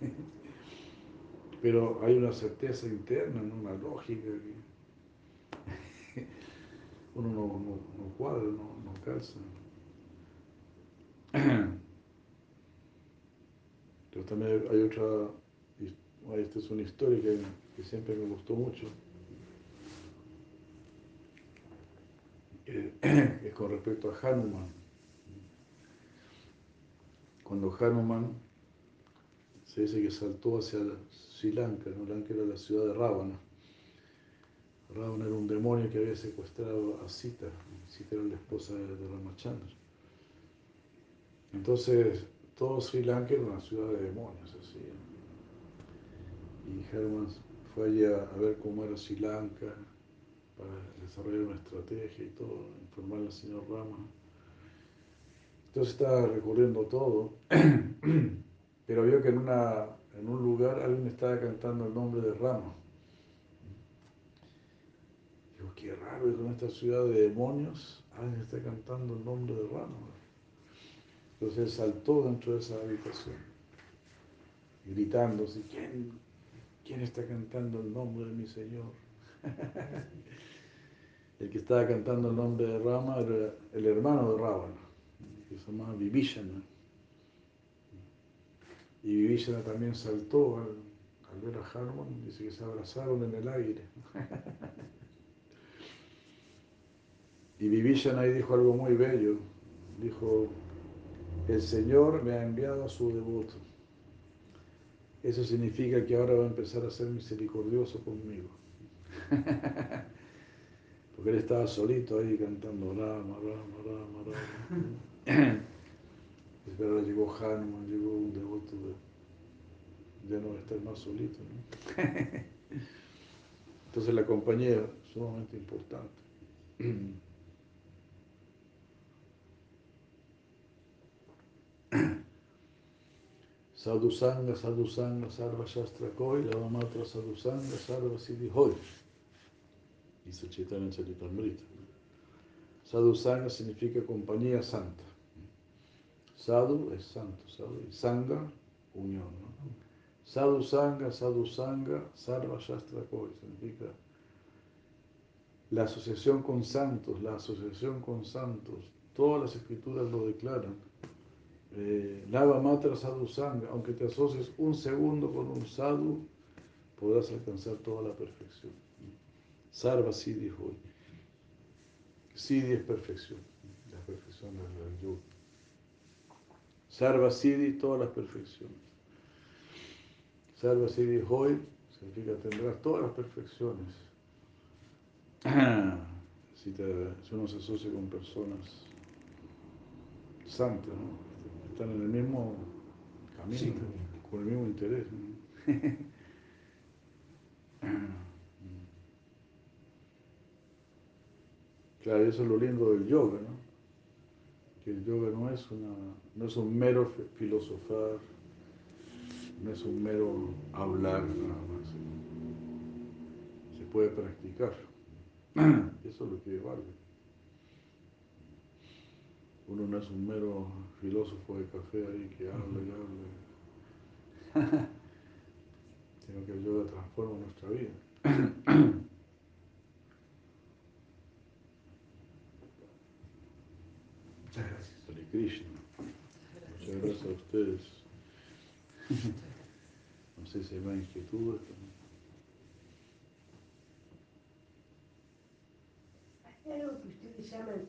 Pero hay una certeza interna, una lógica que uno no, no, cuadra, no, no calza. Pero también hay otra esta es una historia que, siempre me gustó mucho. es con respecto a Hanuman. Cuando Hanuman se dice que saltó hacia Sri Lanka, ¿no? Lanka era la ciudad de Ravana. Ravana era un demonio que había secuestrado a Sita. Sita era la esposa de Ramachandra. Entonces, todo Sri Lanka era una ciudad de demonios, así y Herman fue allí a, ver cómo era Sri Lanka para desarrollar una estrategia y todo, informar al señor Rama. Entonces estaba recorriendo todo, pero vio que en, una, en un lugar alguien estaba cantando el nombre de Rama. Dijo, qué raro, en esta ciudad de demonios alguien está cantando el nombre de Rama. Entonces saltó dentro de esa habitación, gritando, ¿quién, ¿quién está cantando el nombre de mi Señor? el que estaba cantando el nombre de Rama era el hermano de Ravana, que se llamaba Vivishana. Y Vivishana también saltó al, ver a Hanuman, dice que se abrazaron en el aire. y Vivishana ahí dijo algo muy bello. Dijo, el Señor me ha enviado a su devoto eso significa que ahora va a empezar a ser misericordioso conmigo. Porque él estaba solito ahí cantando Rama, Rama, Rama, Rama. Pero llegó Hanuman, llegó un devoto de, ya no va a estar más solito. Entonces la compañía es sumamente importante. Sadhusanga, Sadhusanga, Sarva Shastra Koi, Lavamatra Sadhusanga, Sarva Siddhi Hoy. Dice Chaitanya Charitamrita. Sadhusanga significa compañía santa. Sadhu es santo, sadhu, Sangha, unión. ¿no? Sadhu Sangha, Sadhu Sangha, Sarva Shastra Koi, significa la asociación con santos, la asociación con santos. Todas las escrituras lo declaran eh, Lava Matra Sadhu Sangha, aunque te asocies un segundo con un sadhu, podrás alcanzar toda la perfección. Sarva Siddhi Hoy. Siddhi es perfección, la perfección del yoga. Sarva Siddhi, todas las perfecciones. Sarva Siddhi Hoy significa tendrás todas las perfecciones. Si, si uno se asocia con personas santas, ¿no? están en el mismo camino, con el mismo interés. Claro, eso es lo lindo del yoga, ¿no? Que el yoga no es, una, no es un mero filosofar, no es un mero hablar nada más. Se puede practicar. Eso es lo que vale. Uno no es un mero filósofo de café ahí que habla y habla, sino que el yoga transforma nuestra vida. Muchas gracias. Hare Krishna. Muchas gracias a ustedes. No sé si hay más inquietudes. ¿Ustedes llaman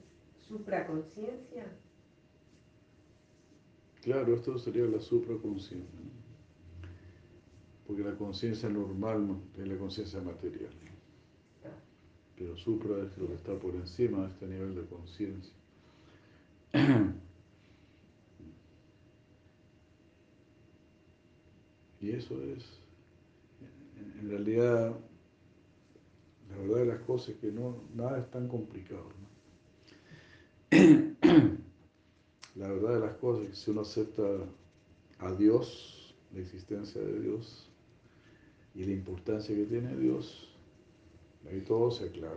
supraconciencia? Claro, esto sería la supraconciencia. Porque la conciencia normal es la conciencia material. Pero supra es lo que está por encima de este nivel de conciencia. Y eso es, en realidad, la verdad de las cosas es que no, nada es tan complicado. La verdad de las cosas es que si uno acepta a Dios, la existencia de Dios y la importancia que tiene Dios, ahí todo se aclara,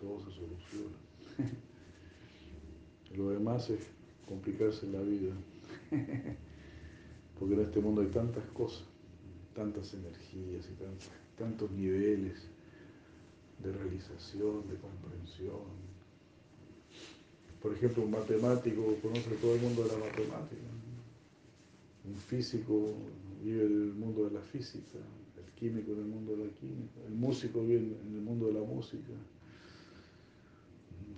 todo se soluciona. Lo demás es complicarse la vida. Porque en este mundo hay tantas cosas, tantas energías y tantos niveles de realización, de comprensión. Por ejemplo, un matemático conoce todo el mundo de la matemática. Un físico vive el mundo de la física, el químico en el mundo de la química, el músico vive en el mundo de la música,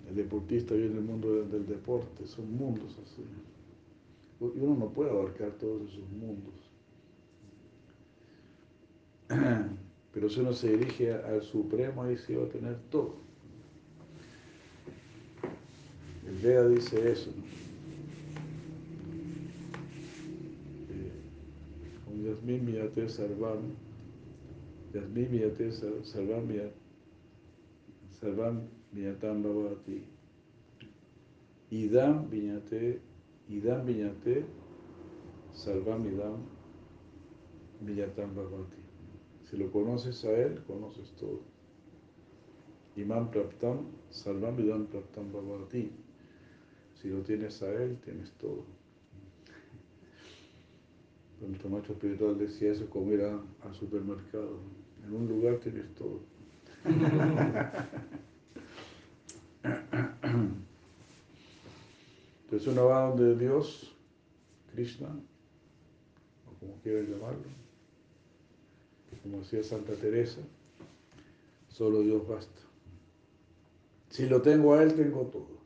el deportista vive en el mundo del deporte, son mundos así. Y uno no puede abarcar todos esos mundos. Pero si uno se dirige al Supremo, ahí sí va a tener todo. El Veda dice eso. Con Yasmin Miyate Sarvam, Yasmin Miyate Sarvam Sarvam Miyatam Bhavati, Idam Miyate Idam Viñate, Salvam Idam Viñatam Bhavati. Si lo conoces a él, conoces todo. Imam Praptam, Salvam Idam Praptam Bhavati. Si lo tienes a él, tienes todo. Nuestro maestro espiritual decía eso como ir al supermercado. En un lugar tienes todo. Entonces uno va donde Dios, Krishna, o como quieran llamarlo, como decía Santa Teresa, solo Dios basta. Si lo tengo a Él, tengo todo.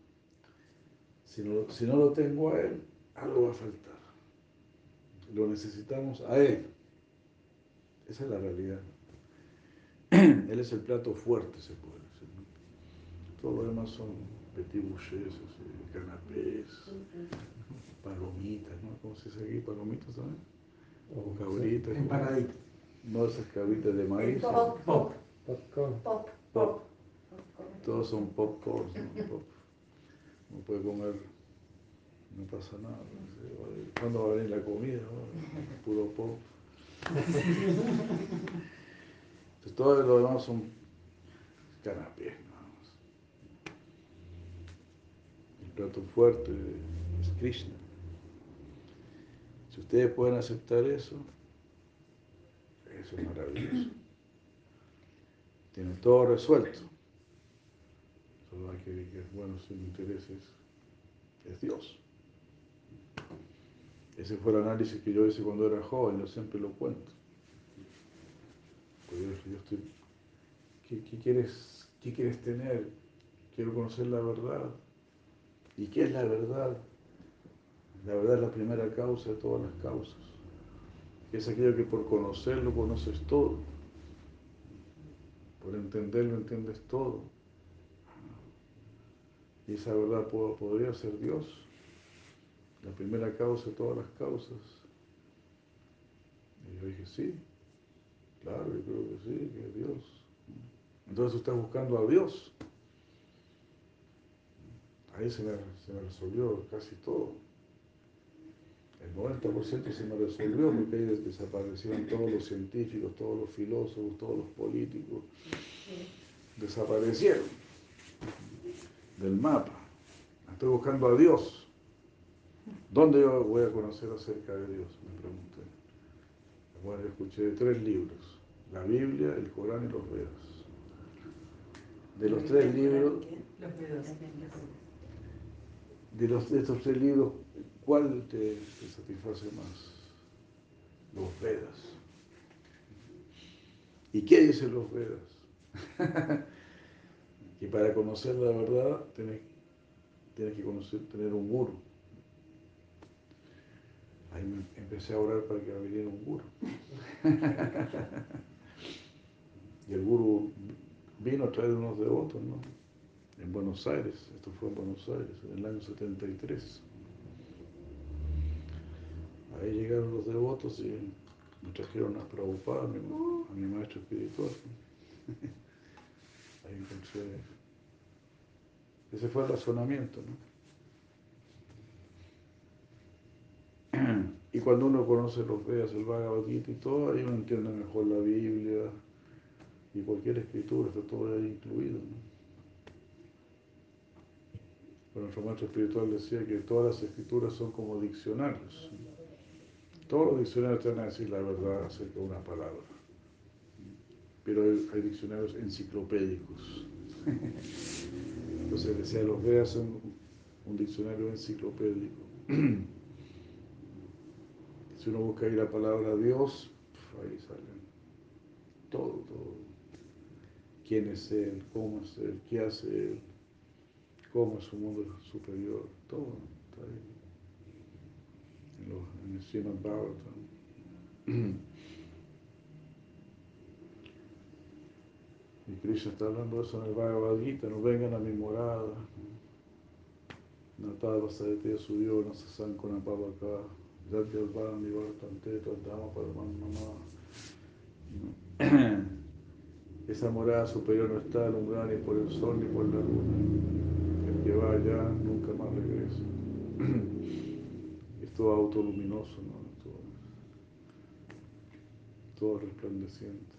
Si no, si no lo tengo a Él, algo va a faltar. Lo necesitamos a Él. Esa es la realidad. Él es el plato fuerte, se puede decir. Todo lo demás son petit bouchés, canapés, palomitas, ¿no? ¿Cómo se dice aquí? ¿Palomitas también? O cabritas. Empanaditas. No esas cabritas de maíz. Pop, pop, Popcorn. pop, Pop. pop. Todos son popcorn, ¿no? Pop. Uno puede comer, no pasa nada. ¿Cuándo va a venir la comida? no? Puro pop. Entonces, todo lo demás son canapés, nada más. El plato fuerte es Krishna. Si ustedes pueden aceptar eso, eso es maravilloso. Tienen todo resuelto. Solo hay que que bueno, sus intereses es Dios. Ese fue el análisis que yo hice cuando era joven, yo siempre lo cuento. Pues yo, yo estoy, ¿qué, qué quieres, ¿Qué quieres tener? Quiero conocer la verdad. ¿Y qué es la verdad? La verdad es la primera causa de todas las causas. Es aquello que por conocerlo conoces todo. Por entenderlo entiendes todo. Y esa verdad po- podría ser Dios, la primera causa de todas las causas. Y yo dije, sí, claro, yo creo que sí, que es Dios. Entonces tú estás buscando a Dios. Ahí se me, se me resolvió casi todo. El 90% se me resolvió porque ahí des- desaparecieron todos los científicos, todos los filósofos, todos los políticos. Desaparecieron del mapa. Estoy buscando a Dios. ¿Dónde yo voy a conocer acerca de Dios? Me pregunté. Bueno, yo escuché tres libros. La Biblia, el Corán y los Vedas. De los tres libros, Los dedos. De, los, de estos tres libros, ¿cuál te, te satisface más? Los Vedas. ¿Y qué dicen los Vedas? Y para conocer la verdad tienes, tienes que conocer, tener un guru. Ahí me empecé a orar para que me viniera un guru. y el guru vino a traer unos devotos, ¿no? En Buenos Aires, esto fue en Buenos Aires, en el año 73. Ahí llegaron los devotos y me trajeron a Prabhupada, a mi, maestro espiritual. Ahí encontré. Ese fue el razonamiento, ¿no? Y cuando uno conoce los Vedas, el Bhagavad y todo, ahí uno entiende mejor la Biblia y cualquier escritura, está todo ahí incluido, ¿no? Bueno, nuestro maestro espiritual decía que todas las escrituras son como diccionarios. Todos los diccionarios te van a decir la verdad acerca de una palabra. Pero hay, diccionarios enciclopédicos. Entonces decía, los Vedas son un diccionario enciclopédico. Si uno busca ahí la palabra Dios, ahí salen todo, todo. ¿Quién es Él? ¿Cómo es Él? ¿Qué hace Él? Cómo es su mundo superior, todo está ahí. En, los, en el Srimad Bhagavatam. Y Krishna está hablando de eso en el Bhagavad Gita, no vengan a mi morada. Natava Sadete Sudiyo Nasasankona Pavaka, Yadyalvara Nivartante Tadama Padmanama. Esa morada superior no está alumbrada ni por el sol ni por la luna va allá nunca más regresa. es todo autoluminoso, ¿no? todo, resplandeciente,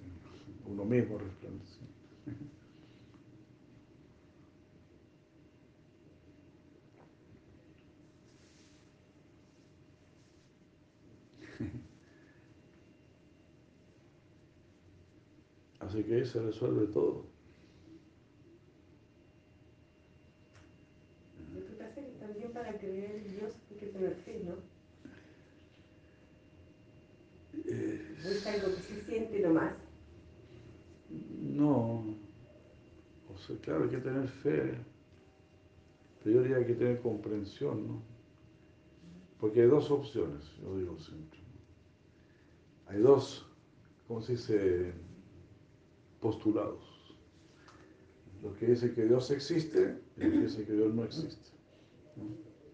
uno mismo resplandeciente. Así que ahí se resuelve todo. para creer en Tener fe, ¿no? ¿No es algo que se siente nomás? No. O sea, claro, hay que tener fe. Pero yo diría que hay que tener comprensión, ¿no? Porque hay dos opciones, yo digo siempre. Hay dos, ¿cómo se dice? Postulados. Los que dicen que Dios existe y los que dicen que Dios no existe.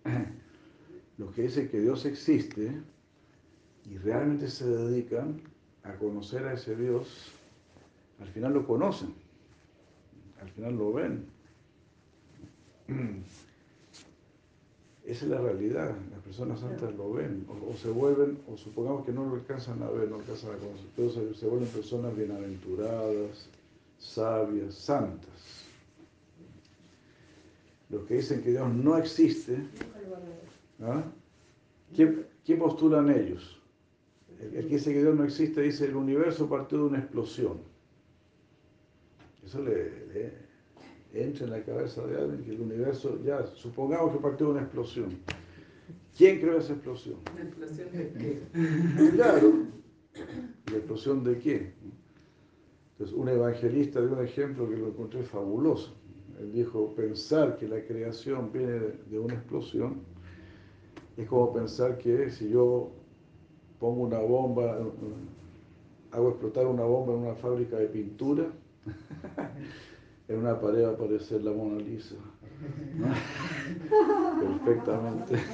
los que dicen que Dios existe y realmente se dedican a conocer a ese Dios, al final lo conocen, al final lo ven. Esa es la realidad, las personas santas lo ven, o, se vuelven, o supongamos que no lo alcanzan a ver, no alcanzan a conocer, pero se, se vuelven personas bienaventuradas, sabias, santas los que dicen que Dios no existe, ¿ah? ¿qué, postulan ellos? El, que dice que Dios no existe dice el universo partió de una explosión. Eso le, entra en la cabeza de alguien que el universo, ya, supongamos que partió de una explosión. ¿Quién creó esa explosión? ¿La explosión de qué? Claro. ¿La explosión de qué? Entonces, un evangelista dio un ejemplo que lo encontré fabuloso. Él dijo, pensar que la creación viene de una explosión es como pensar que si yo pongo una bomba, hago explotar una bomba en una fábrica de pintura, en una pared va a aparecer la Mona Lisa. Perfectamente.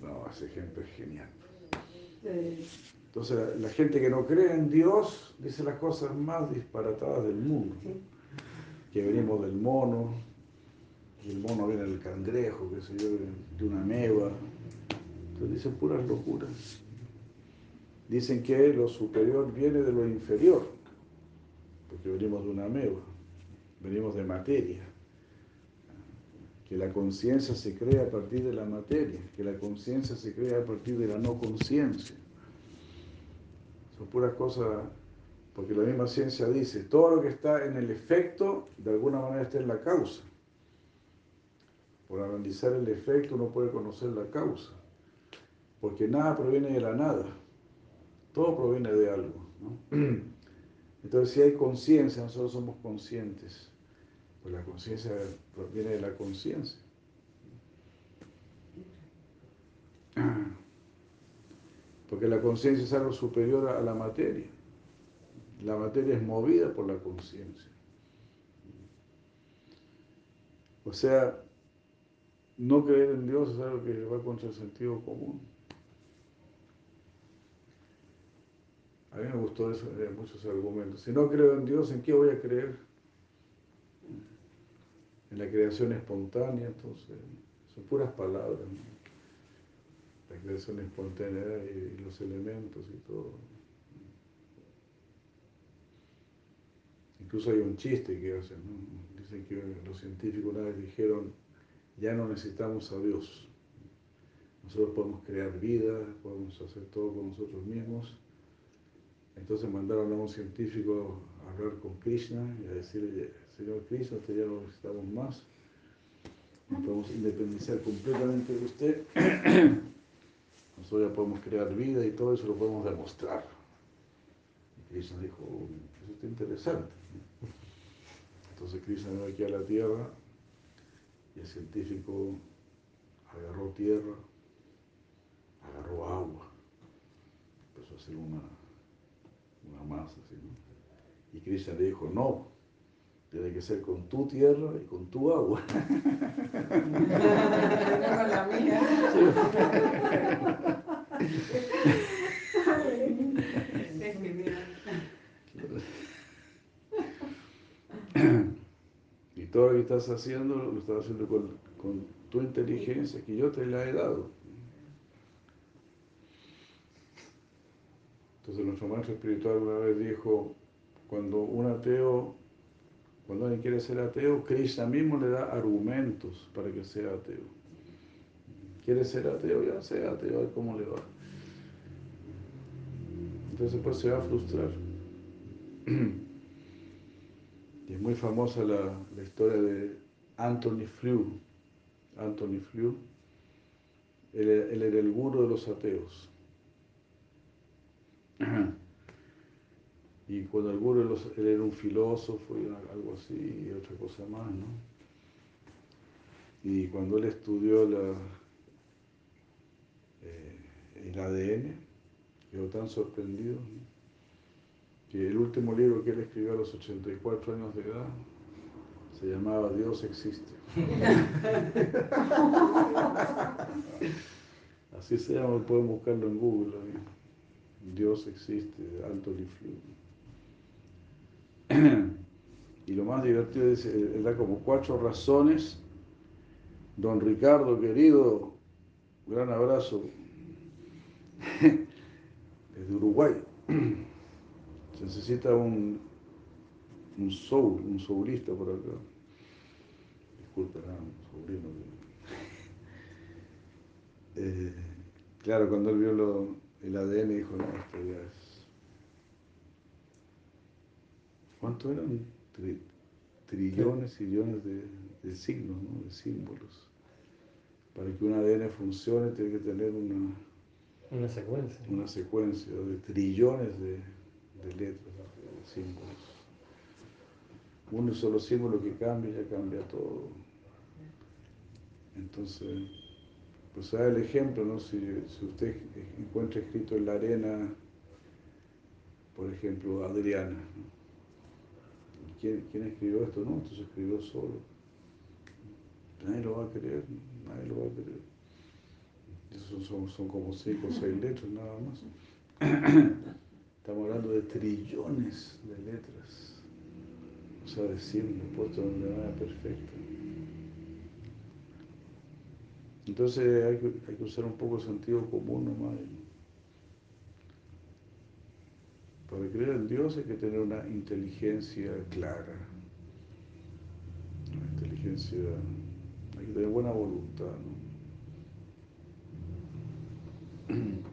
No, ese ejemplo es genial. Entonces la, gente que no cree en Dios dice las cosas más disparatadas del mundo. Que venimos del mono, el mono viene del cangrejo, que se yo, de una meba. Entonces dicen puras locuras. Dicen que lo superior viene de lo inferior, porque venimos de una meba, venimos de materia. Que la conciencia se crea a partir de la materia, que la conciencia se crea a partir de la no conciencia son puras cosas, porque la misma ciencia dice, todo lo que está en el efecto, de alguna manera está en la causa. Por analizar el efecto uno puede conocer la causa, porque nada proviene de la nada, todo proviene de algo. Entonces, si hay conciencia, nosotros somos conscientes. Pues la conciencia proviene de la conciencia. Porque la conciencia es algo superior a la materia. La materia es movida por la conciencia. O sea, no creer en Dios es algo que va contra el sentido común. A mí me gustó eso, de muchos argumentos. Si no creo en Dios, ¿en qué voy a creer? En la creación espontánea, entonces, son puras palabras. La creación espontánea y los elementos y todo. Incluso hay un chiste que hacen, dicen que los científicos una vez dijeron, ya no necesitamos a Dios. Nosotros podemos crear vida, podemos hacer todo por nosotros mismos entonces mandaron a un científico a hablar con Krishna y a decirle, Señor Krishna, usted ya no necesitamos más, nos podemos independizar completamente de usted, nosotros ya podemos crear vida y todo eso lo podemos demostrar. Y Krishna dijo, eso está interesante. Entonces Krishna vino aquí a la tierra el científico agarró tierra, agarró agua, empezó a hacer una más. Así, ¿no? Y Krishna le dijo, no, tiene que ser con tu tierra y con tu agua. con la mía. Y todo lo que estás haciendo lo estás haciendo con, tu inteligencia que yo te la he dado. Entonces nuestro maestro espiritual una vez dijo, cuando un ateo, cuando alguien quiere ser ateo, Krishna mismo le da argumentos para que sea ateo. Quiere ser ateo, ya sea ateo, a ver cómo le va. Entonces pues se va a frustrar. Y es muy famosa la, historia de Anthony Flew. Anthony Flew, él, era el gurú de los ateos. Y cuando el gurú él era un filósofo y algo así, y otra cosa más, ¿no? Y cuando él estudió eh, el ADN, quedó tan sorprendido que el último libro que él escribió a los 84 años de edad se llamaba Dios existe. Así se llama, pueden buscarlo en Google. Dios existe, alto Y lo más divertido es, él eh, da como cuatro razones. Don Ricardo, querido, gran abrazo desde Uruguay. Se necesita un, un soul, un soulista por acá. Disculpen, un sobrino. Eh, claro, cuando él vio lo, el ADN dijo, no, esto ya es... ¿Cuánto eran? trillones y trillones de, signos, ¿no? de símbolos. Para que un ADN funcione tiene que tener una, una secuencia. Una secuencia de trillones de, de letras, de símbolos. Uno solo símbolo que cambia, ya cambia todo. Entonces, pues da el ejemplo, ¿no? Si, usted encuentra escrito en la arena, por ejemplo, Adriana, ¿Quién, escribió esto? No, esto se escribió solo. Nadie lo va a creer, nadie lo va a creer. Esos son, son como cinco o seis letras nada más. Estamos hablando de trillones de letras. O sea, decir, puesto de manera perfecta. Entonces hay que, usar un poco de sentido común nomás. Para creer en Dios hay que tener una inteligencia clara, una inteligencia, hay que tener buena voluntad. ¿no?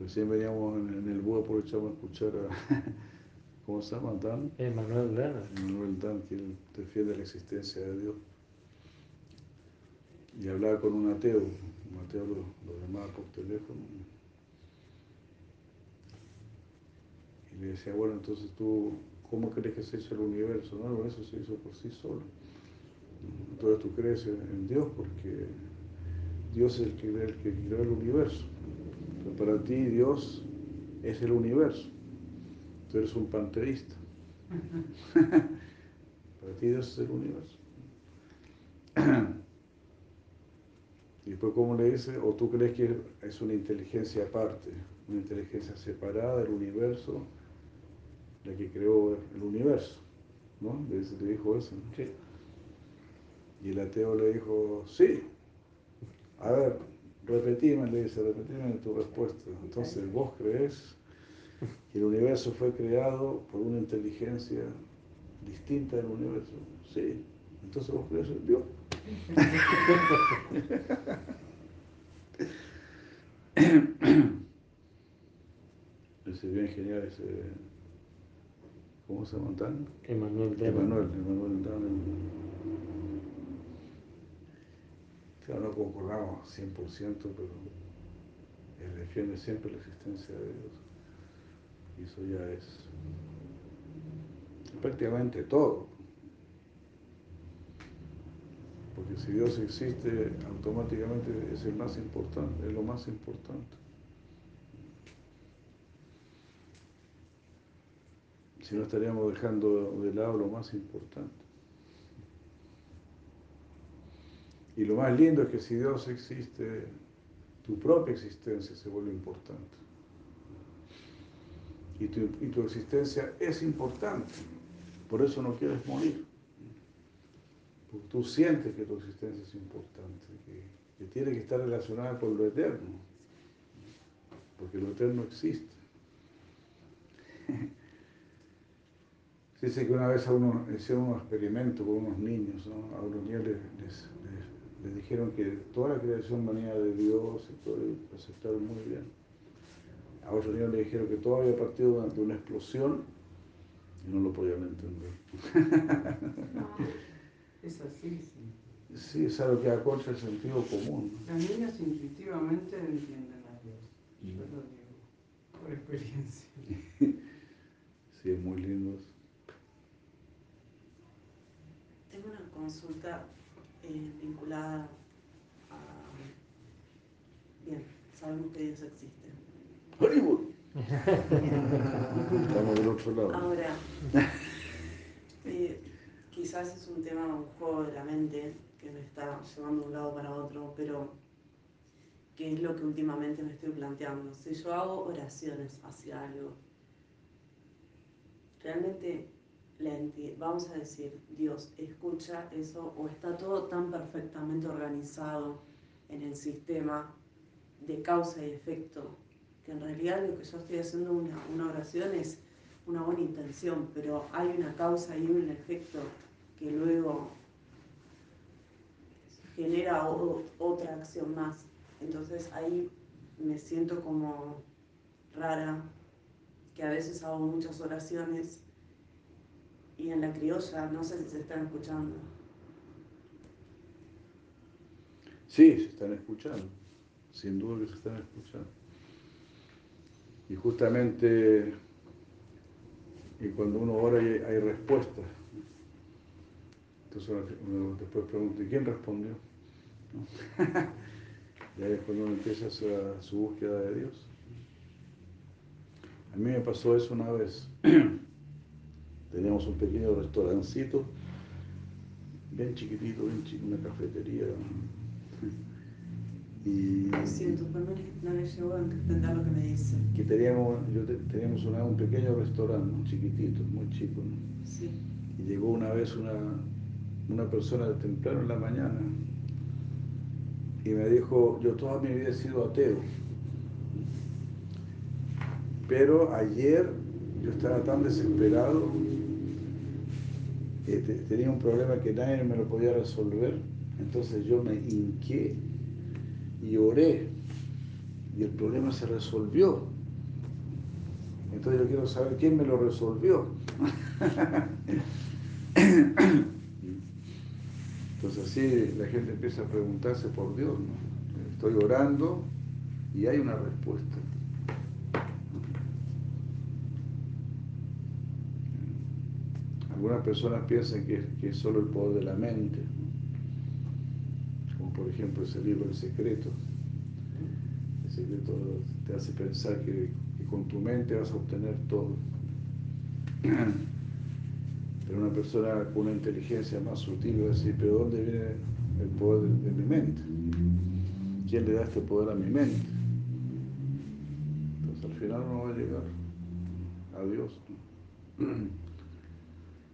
Recién veníamos en, el búho, aprovechamos a escuchar a, ¿cómo se llama? Dan. Manuel Dan. Manuel Dan, que defiende la existencia de Dios y hablaba con un ateo, un ateo lo, llamaba por teléfono. Y le decía, bueno, entonces tú, ¿cómo crees que se hizo el universo? No, bueno, eso se hizo por sí solo. Entonces tú crees en Dios porque Dios es el que, el que creó el universo. Pero para ti Dios es el universo. Tú eres un panteísta. para ti Dios es el universo. Y después, ¿cómo le dice? ¿O tú crees que es una inteligencia aparte, una inteligencia separada del universo, la que creó el universo? ¿No? Le, dijo eso. Sí. Y el ateo le dijo, sí. A ver, repetime, le dice, repetime tu respuesta. Entonces, ¿vos crees que el universo fue creado por una inteligencia distinta del universo? Sí. Entonces, ¿vos crees en Dios? ese bien genial, ese. ¿Cómo se llama tan? Emanuel Emanuel, Emanuel Claro, no concordamos 100%, pero él defiende siempre la existencia de Dios. Y eso ya es prácticamente todo. Porque si Dios existe, automáticamente es el más importante, es lo más importante. Si no estaríamos dejando de lado lo más importante. Y lo más lindo es que si Dios existe, tu propia existencia se vuelve importante. Y tu, y tu existencia es importante. Por eso no quieres morir. Porque tú sientes que tu existencia es importante, que, tiene que estar relacionada con lo eterno, porque lo eterno existe. Dice que una vez a uno, hicieron un experimento con unos niños, a unos niños les, les, dijeron que toda la creación venía de Dios y todo, y lo aceptaron muy bien. A otros niños le dijeron que todo había partido de una explosión y no lo podían entender. Es así, sí. Sí, es algo que acorcha el sentido común. Los niños intuitivamente entienden a Dios. Yo lo digo por experiencia. sí, es muy lindo eso. Tengo una consulta eh, vinculada a... Bien, sabemos que Dios existe. Hollywood. Estamos del otro lado. Ahora, eh, quizás es un tema, un juego de la mente que me está llevando de un lado para otro, pero que es lo que últimamente me estoy planteando. Si yo hago oraciones hacia algo, realmente vamos a decir, Dios escucha eso o está todo tan perfectamente organizado en el sistema de causa y efecto, que en realidad lo que yo estoy haciendo una, una oración es una buena intención, pero hay una causa y un efecto que luego genera otra acción más. Entonces ahí me siento como rara, que a veces hago muchas oraciones y en la criolla no sé si se están escuchando. Sí, se están escuchando, sin duda que se están escuchando. Y justamente y cuando uno ora hay, hay respuestas entonces uno después pregunta, ¿y quién respondió? y ahí es cuando uno empieza su, búsqueda de Dios. A mí me pasó eso una vez. Teníamos un pequeño restaurancito, bien chiquitito, bien chiquito, una cafetería. Y, Lo siento, no le llegó a entender lo que me dice. Que teníamos, yo teníamos un pequeño restaurante, muy chiquitito, muy chico. Sí. Y llegó una vez una, una persona de temprano en la mañana y me dijo, yo toda mi vida he sido ateo, pero ayer yo estaba tan desesperado, tenía un problema que nadie me lo podía resolver, entonces yo me hinqué y oré y el problema se resolvió. Entonces yo quiero saber quién me lo resolvió. Entonces así la gente empieza a preguntarse por Dios, ¿no? Estoy orando y hay una respuesta. Algunas personas piensan que, es solo el poder de la mente, como por ejemplo ese libro El Secreto. El secreto te hace pensar que con tu mente vas a obtener todo. Pero una persona con una inteligencia más sutil va a decir, pero ¿dónde viene el poder de, mi mente? ¿Quién le da este poder a mi mente? Entonces al final no va a llegar a Dios.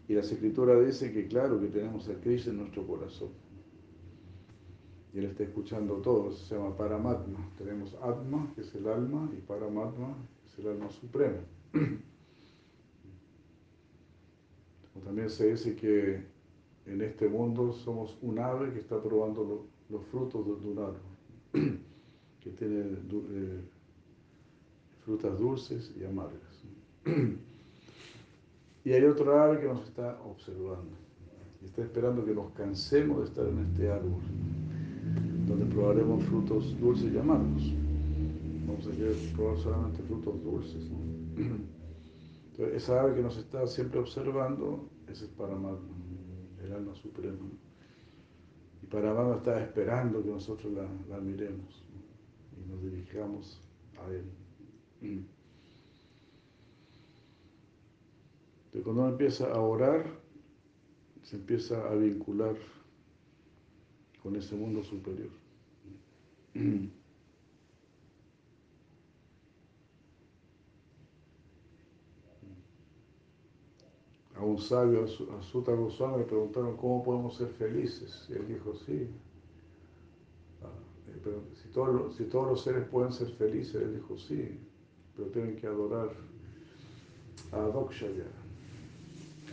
Y la escritura dice que claro que tenemos a Cristo en nuestro corazón. Y Él está escuchando todo, se llama Paramatma. Tenemos Atma, que es el alma, y Paramatma, que es el alma suprema. También se dice que en este mundo somos un ave que está probando los frutos de un árbol, que tiene eh, frutas dulces y amargas. Y hay otro ave que nos está observando y está esperando que nos cansemos de estar en este árbol, donde probaremos frutos dulces y amargos. Vamos a probar solamente frutos dulces. Entonces, esa ave que nos está siempre observando, ese es Paramatma, el alma suprema. Y Paramatma está esperando que nosotros la, la miremos y nos dirijamos a él. Entonces, cuando uno empieza a orar, se empieza a vincular con ese mundo superior. a un sabio, a Sutta Goswami, le preguntaron cómo podemos ser felices. Y él dijo, sí. Ah, eh, si, todos, si todos los seres pueden ser felices, él dijo, sí, pero tienen que adorar a Adokshaya.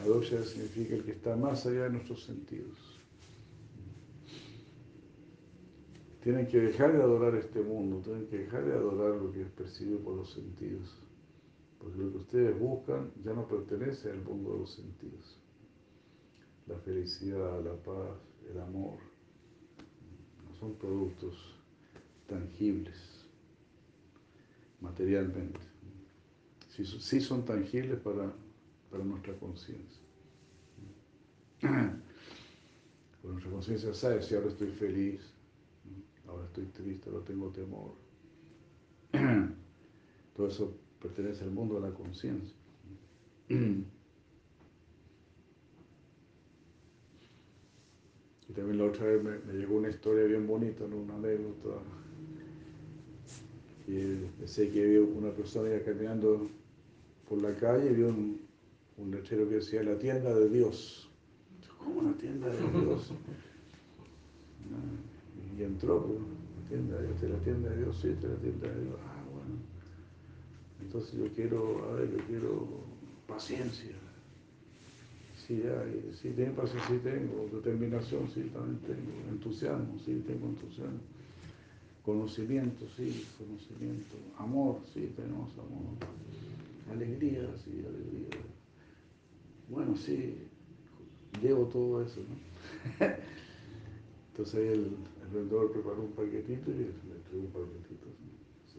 Adokshaya significa el que está más allá de nuestros sentidos. Tienen que dejar de adorar este mundo, tienen que dejar de adorar lo que es percibido por los sentidos porque lo que ustedes buscan ya no pertenece al mundo de los sentidos. La felicidad, la paz, el amor, no son productos tangibles materialmente. Sí, sí son tangibles para, para nuestra conciencia. nuestra conciencia sabe si ahora estoy feliz, ahora estoy triste, ahora tengo temor. Todo eso pertenece al mundo de la conciencia. Y también la otra vez me, llegó una historia bien bonita, una anécdota. Y sé que había una persona ya caminando por la calle y vio un, un lechero que decía la tienda de Dios. ¿Cómo la tienda de Dios? Y entró, pues, la tienda de Dios, la tienda de Dios, sí, la tienda de Dios. Entonces yo quiero, a ver, yo quiero paciencia. Sí, hay, sí, tengo paciencia, sí tengo. Determinación, sí, también tengo. Entusiasmo, sí, tengo entusiasmo. Conocimiento, sí, conocimiento. Amor, sí, tenemos amor. Alegría, sí, alegría. Bueno, sí, llevo todo eso, ¿no? Entonces ahí el, vendedor preparó un paquetito y le entregó un paquetito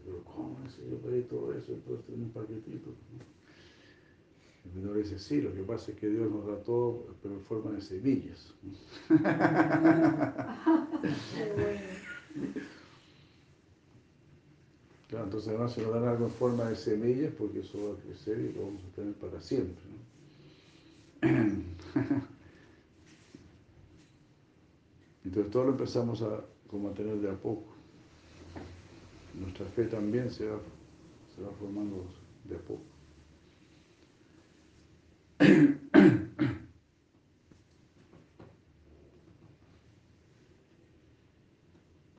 pero ¿cómo es? Yo pedí todo eso, entonces en un paquetito. El menor dice, sí, lo que pasa es que Dios nos da todo, pero en forma de semillas. Claro, entonces además se nos dan algo en forma de semillas porque eso va a crecer y lo vamos a tener para siempre. Entonces todo lo empezamos a como tener de a poco nuestra fe también se va, se va formando de a poco.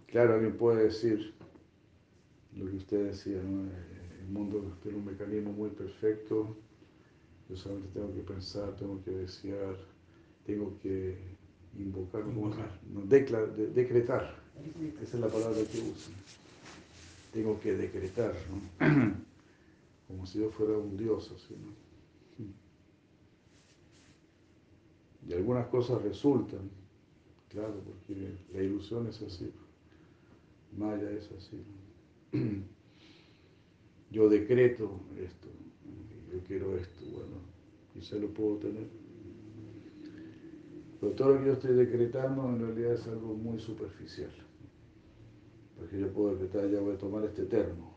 Claro, alguien puede decir lo que usted decía, ¿no? el mundo tiene un mecanismo muy perfecto, yo solamente tengo que pensar, tengo que desear, tengo que invocar, No, decretar, esa es la palabra que usan tengo que decretar, ¿no? como si yo fuera un dios así, ¿no? Y algunas cosas resultan, claro, porque la ilusión es así, Maya es así. Yo decreto esto, yo quiero esto, bueno, quizá lo puedo tener. Pero todo lo que yo estoy decretando en realidad es algo muy superficial. Porque yo puedo decretar, ya voy a tomar este termo.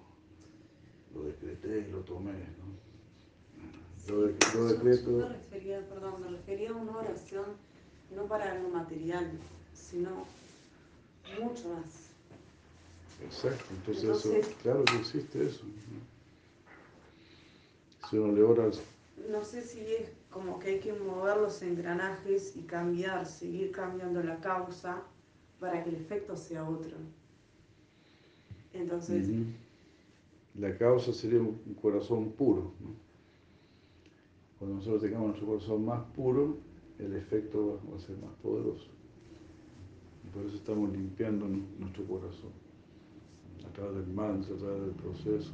Lo decreté y lo tomé, ¿no? Yo, de, yo decreto... Yo me refería, perdón, me refería a una oración no para algo material, sino mucho más. Exacto, entonces, eso, claro que existe eso. Si uno le ora... No sé si es como que hay que mover los engranajes y cambiar, seguir cambiando la causa para que el efecto sea otro. Entonces... La causa sería un corazón puro. Cuando nosotros tengamos nuestro corazón más puro, el efecto va a ser más poderoso. Y por eso estamos limpiando nuestro corazón, a través del mantra, a través del proceso.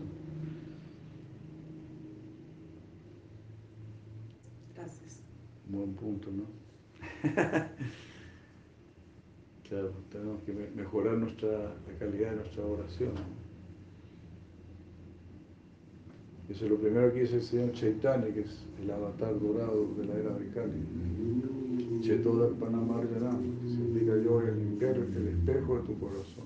Buen punto, ¿no? claro, tenemos que mejorar nuestra, la calidad de nuestra oración. Eso es lo primero que dice el señor Chaitanya, que es el avatar dorado de la era de Kali. Chetodar Panamarjanam, significa yo el el espejo de tu corazón.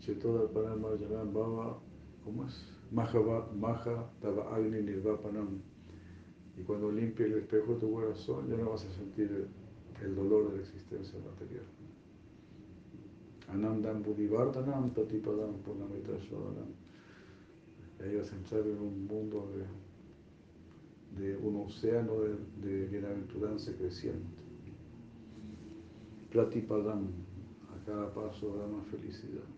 Chetodar Panamarjanam Baba, ¿cómo es? Maha Tava Agni Nirvapanam. Y cuando limpie el espejo de tu corazón, ya no vas a sentir el dolor de la existencia material. Anandam Buddhivardhanam Tatipadam Purnamita Ahí vas a entrar en un mundo de, de un océano de, de bienaventuranza creciente. Pratipadam, a cada paso da más felicidad.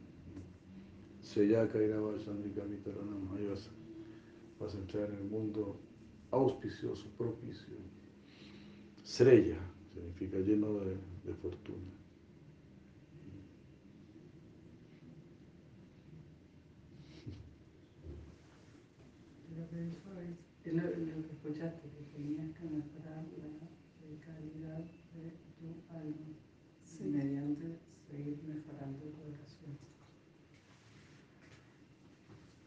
Vas, vas a entrar en el mundo auspicioso, propicio. Sreya significa lleno de, de fortuna. Es lo, lo que escuchaste, que tenías que mejorar la calidad de tu alma sí. mediante seguir mejorando tu oración.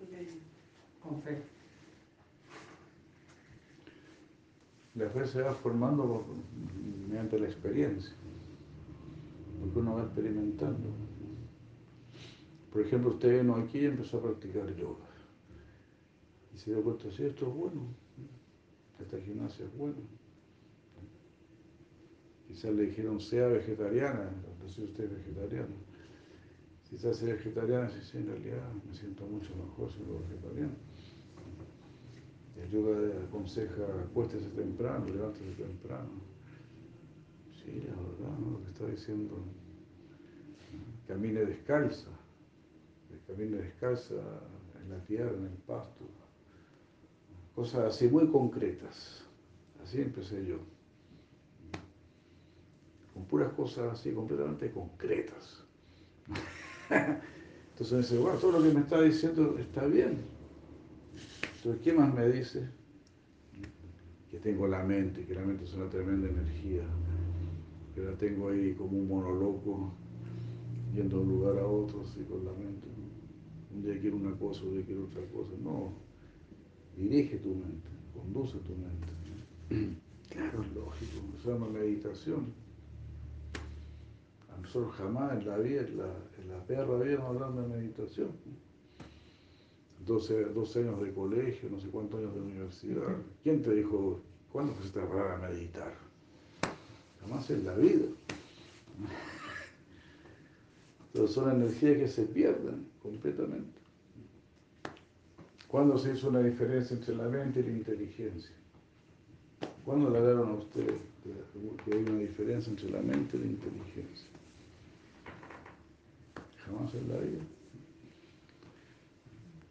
Okay. La fe se va formando mediante la experiencia, porque uno va experimentando. Por ejemplo, usted vino aquí y empezó a practicar yoga. Y se dio cuenta, sí, esto es bueno, esta gimnasia es buena. Quizás le dijeron, sea vegetariana, entonces usted es vegetariana. Quizás sea vegetariana, sí, sí, en realidad me siento mucho mejor siendo vegetariano. El yoga aconseja, acuéstese temprano, levántese temprano. Sí, la verdad, lo que está diciendo, camine descalza, camine descalza en la tierra, en el pasto. Cosas así muy concretas. Así empecé yo. Con puras cosas así, completamente concretas. Entonces me dice, bueno, todo lo que me está diciendo está bien. Entonces, ¿qué más me dice? Que tengo la mente, que la mente es una tremenda energía, que la tengo ahí como un mono loco, yendo de un lugar a otro, así con la mente. Un día quiero una cosa, un día quiero otra cosa. No, dirige tu mente, conduce tu mente. Claro, es lógico, se llama meditación. A nosotros jamás en la vida, en la, en la perra vida nos hablan de meditación. 12, 12, años de colegio, no sé cuántos años de universidad. ¿Quién te dijo, cuándo fuiste a parar a meditar? Jamás en la vida. Entonces son energías que se pierden completamente. ¿Cuándo se hizo una diferencia entre la mente y la inteligencia? ¿Cuándo le dieron a usted que hay una diferencia entre la mente y la inteligencia? Jamás en la vida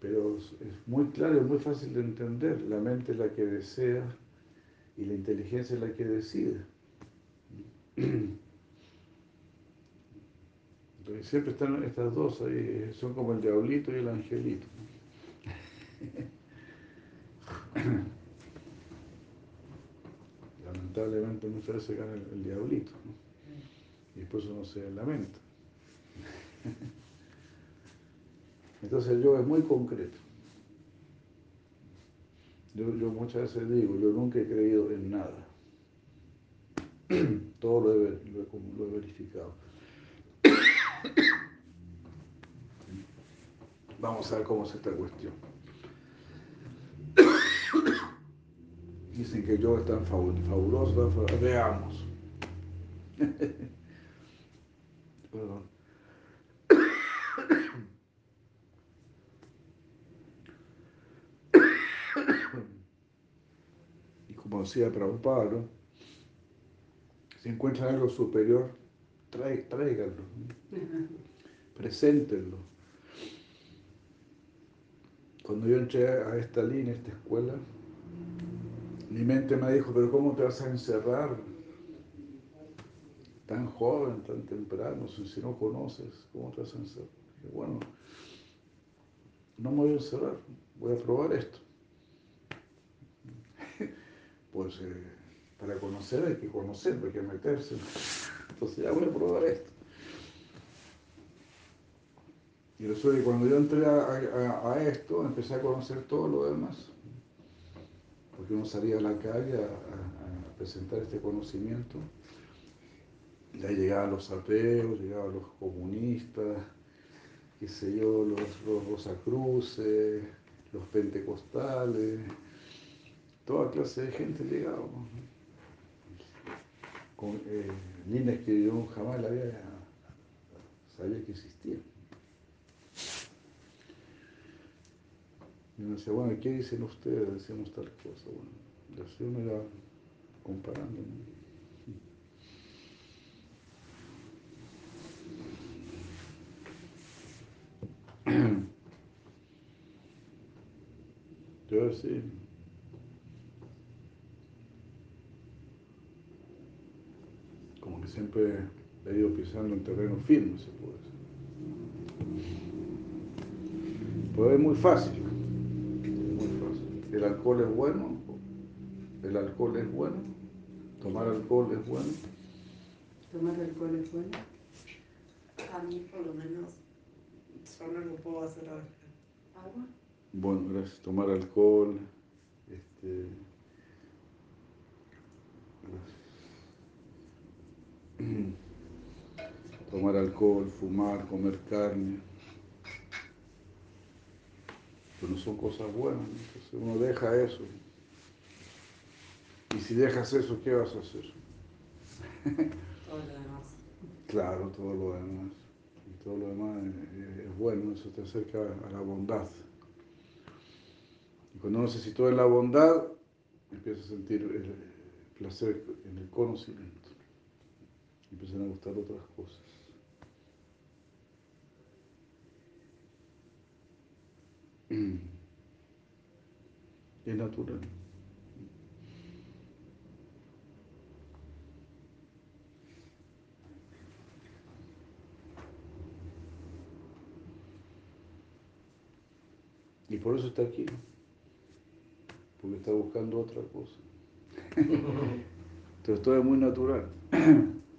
pero es muy claro, es muy fácil de entender. La mente es la que desea y la inteligencia es la que decide. Entonces siempre están estas dos ahí, son como el diablito y el angelito. Lamentablemente muchas veces gana el, el diablito y después uno se lamenta. Entonces el yoga es muy concreto. Yo, yo muchas veces digo, yo nunca he creído en nada. Todo lo he, lo he- verificado. Vamos a ver cómo es esta cuestión. Dicen que yo es tan fabuloso. Veamos. Perdón. Y como decía Prabhupada, ¿no? si encuentran algo superior, trae- tráiganlo, ¿no? preséntenlo. Cuando yo entré a esta línea, a esta escuela, mi mente me dijo, pero ¿cómo te vas a encerrar tan joven, tan temprano, si, no conoces? ¿Cómo te vas a encerrar? Dije, bueno, no me voy a encerrar, voy a probar esto. Pues eh, para conocer hay que conocer, hay que meterse. Entonces ya voy a probar esto. Y resulta que cuando yo entré a, esto, empecé a conocer todo lo demás. Porque uno salía a la calle a, presentar este conocimiento. Y ahí llegaban los ateos, llegaban los comunistas, qué sé yo, los, los rosacruces, los pentecostales, toda clase de gente llegaba. ¿no? Con eh, líneas que yo jamás la había sabía que existían. Y uno decía, bueno, ¿qué dicen ustedes? Decíamos tal cosa. Bueno, y así uno iba comparando. ¿no? Yo sí. Como que siempre he ido pisando en terreno firme, se puede decir. Pero es muy fácil. Muy fácil. El alcohol es bueno. El alcohol es bueno. Tomar alcohol es bueno. ¿Tomar alcohol es bueno? A mí, por lo menos, yo no lo puedo hacer ahora. ¿Agua? Bueno, gracias. Tomar alcohol. Este, Tomar alcohol, fumar, comer carne. Pero no son cosas buenas. ¿no? Entonces uno deja eso. Y si dejas eso, ¿qué vas a hacer? Todo lo demás. Claro, todo lo demás. Y todo lo demás es, es bueno, eso te acerca a la bondad. Y cuando uno se sitúa en la bondad, empieza a sentir el placer en el conocimiento. Empiezan a gustar otras cosas. Es natural. Y por eso está aquí. Porque está buscando otra cosa. Entonces todo es muy natural.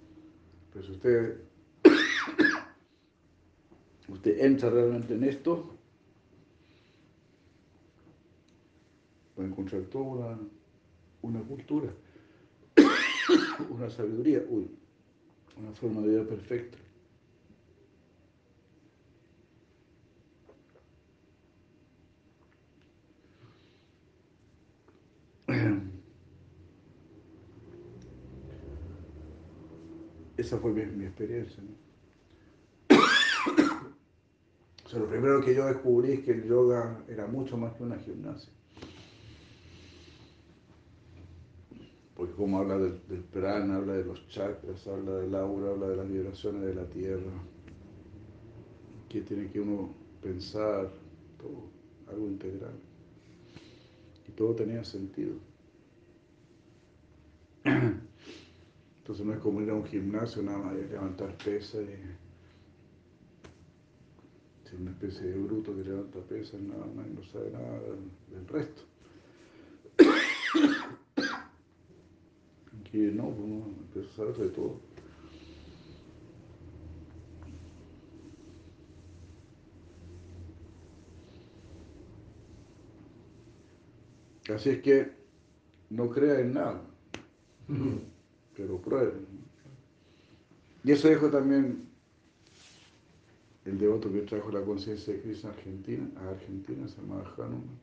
Si usted, usted entra realmente en esto, va a encontrar toda una, una cultura, una sabiduría, una forma de vida perfecta. Esa fue mi, experiencia. lo primero que yo descubrí es que el yoga era mucho más que una gimnasia. Porque como habla del, del prana, habla de los chakras, habla del aura, habla de las vibraciones de la tierra, que tiene que uno pensar, todo, algo integral. Y todo tenía sentido. Entonces no es como ir a un gimnasio nada más y levantar pesas y ser una especie de bruto que levanta pesas nada más y no sabe nada del, resto. Que no, pues uno empieza a saber de todo. Así es que no crea en nada, pero pruebe. Y eso dijo también el devoto que trajo la conciencia de Krishna a Argentina, a Argentina, se llamaba Hanuman.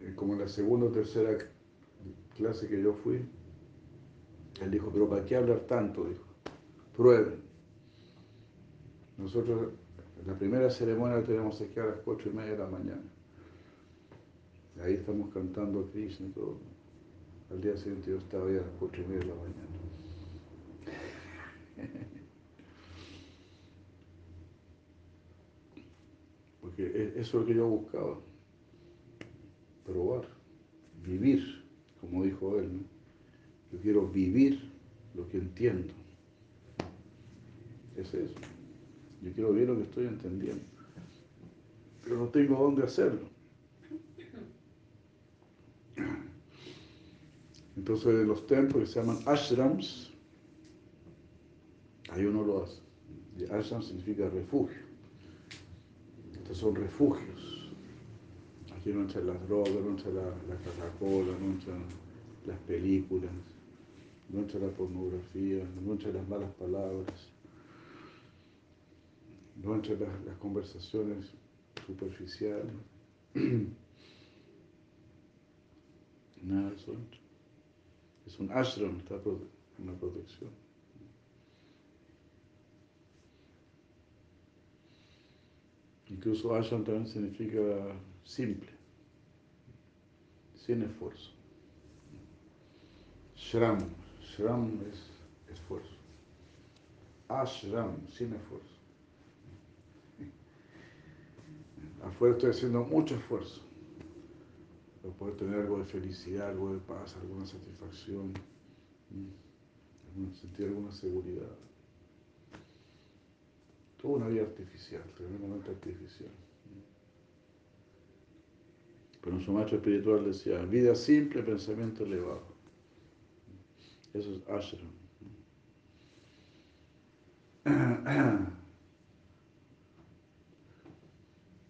Eh, como en la segunda o tercera clase que yo fui, él dijo, pero ¿para qué hablar tanto? Dijo, prueben. Nosotros, la primera ceremonia tenemos que a las cuatro y media de la mañana. Ahí estamos cantando a Krishna y todo. Al día siguiente yo estaba ahí a las cuatro y media de la mañana. Porque e-, eso es lo que yo buscaba. Probar, vivir, como dijo él. ¿no? Yo quiero vivir lo que entiendo. Es eso. Yo quiero vivir lo que estoy entendiendo. Pero no tengo dónde hacerlo. Entonces, en los templos que se llaman ashrams, ahí uno lo hace. Ashram significa refugio. Estos son refugios. Aquí no entran las drogas, no entra la, la Coca-Cola, no entran las películas, no entra la pornografía, no entran las malas palabras, no entran las, las conversaciones superficiales. Nada de eso entra. Es un ashram, está protección. Incluso ashram también significa simple, sin esfuerzo. Shram, shram es esfuerzo. Ashram, sin esfuerzo. Afuera estoy haciendo mucho esfuerzo para poder tener algo de felicidad, algo de paz, alguna satisfacción, sentir alguna seguridad. Toda una vida artificial, tremendamente artificial. Pero su maestro espiritual decía, vida simple, pensamiento elevado. Eso es ashram.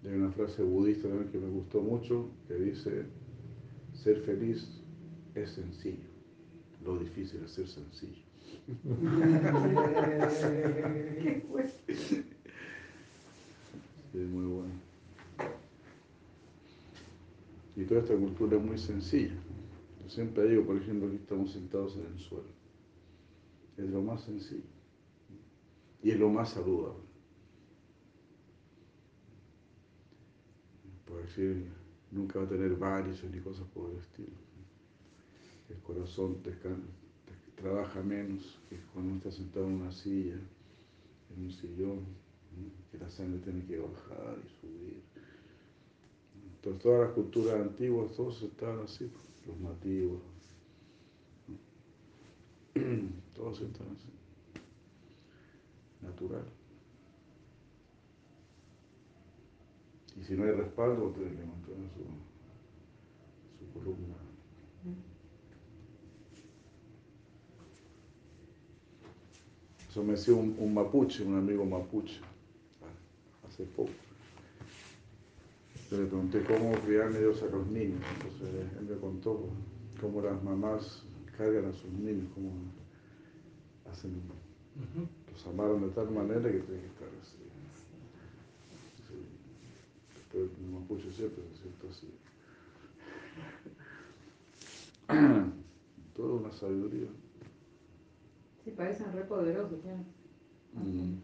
Hay una frase budista también que me gustó mucho que dice, ser feliz es sencillo, lo difícil es ser sencillo. es muy bueno. Y toda esta cultura es muy sencilla. Yo siempre digo, por ejemplo, aquí estamos sentados en el suelo. Es lo más sencillo. Y es lo más saludable. Por decir, nunca va a tener varices ni cosas por el estilo. El corazón trabaja menos que cuando uno está sentado en una silla, en un sillón, que la sangre tiene que bajar y subir. Entonces todas las culturas antiguas, todos estaban así, los nativos, todos están así, natural. Y si no hay respaldo, ustedes levantan su, su columna. Eso me decía un, un, mapuche, un amigo mapuche, hace poco. Yo le pregunté cómo criar Dios a los niños. Entonces él me contó cómo las mamás cargan a sus niños, cómo hacen, los amaron de tal manera que tienen que estar así. Pero el mapuche siempre se siente así. Toda una sabiduría. Sí, parecen re poderosos, mm.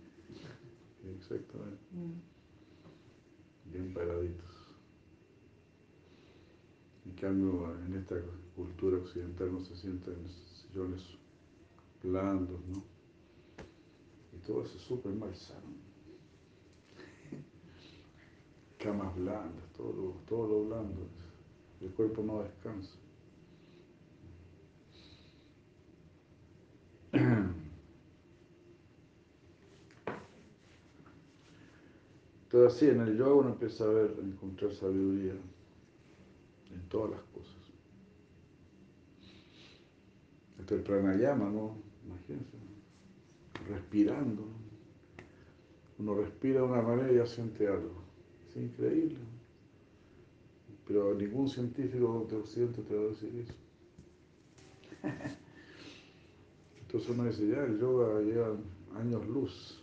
Exactamente. Mm. Bien paraditos. En cambio, en esta cultura occidental no se sienten sillones blandos, ¿no? Y todo eso es súper malsano. Camas blandas, todo lo, todo blando. El cuerpo no descansa. Entonces así en el yoga uno empieza a ver, a encontrar sabiduría en todas las cosas. Hasta el pranayama, ¿no? Imagínense, respirando. Uno respira de una manera y ya siente algo. Es increíble. Pero ningún científico de Occidente te va a decir eso. Entonces uno dice, ya, el yoga lleva años luz.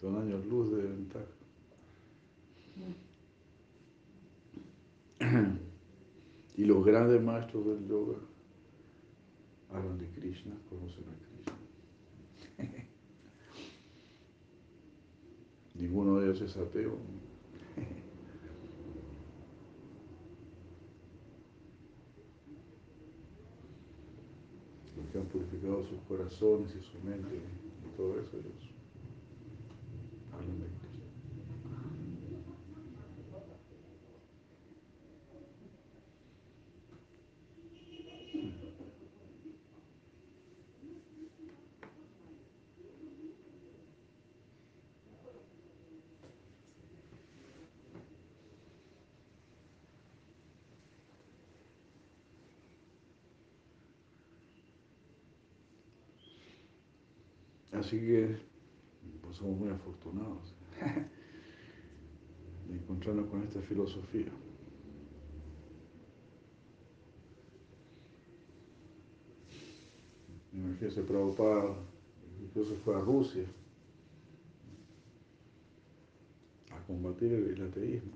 Son años luz de ventaja. Y los grandes maestros del yoga hablan de Krishna, conocen a Krishna. Ninguno de ellos es ateo. Los que han purificado sus corazones y su mente y todo eso, ellos hablan de Krishna. Así que pues somos muy afortunados de encontrarnos con esta filosofía. Imagínense, Prabhupada incluso fue a Rusia a combatir el, ateísmo.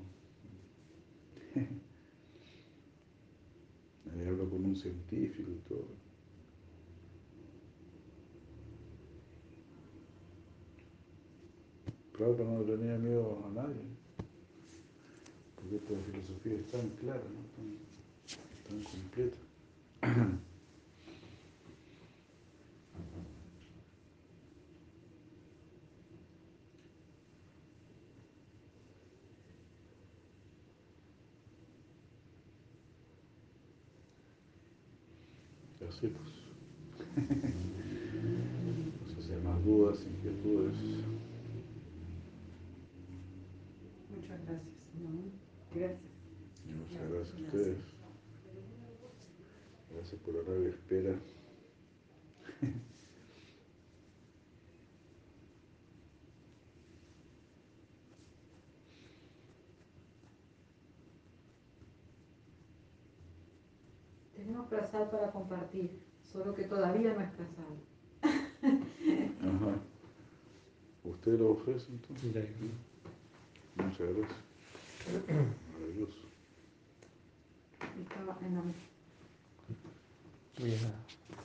Ahí habló con un científico y todo. Prabhupada no tenía miedo a nadie, porque esta filosofía es tan clara, ¿no? tan, completa. Así pues. No sé si hay más dudas, inquietudes. Muchas gracias. Gracias. Y Muchas gracias a ustedes. Gracias por la larga espera. Prasad para compartir, solo que todavía no es prasad. Ajá. ¿Usted lo ofrece entonces? Ya, Muchas gracias. Maravilloso. Estaba en la voy a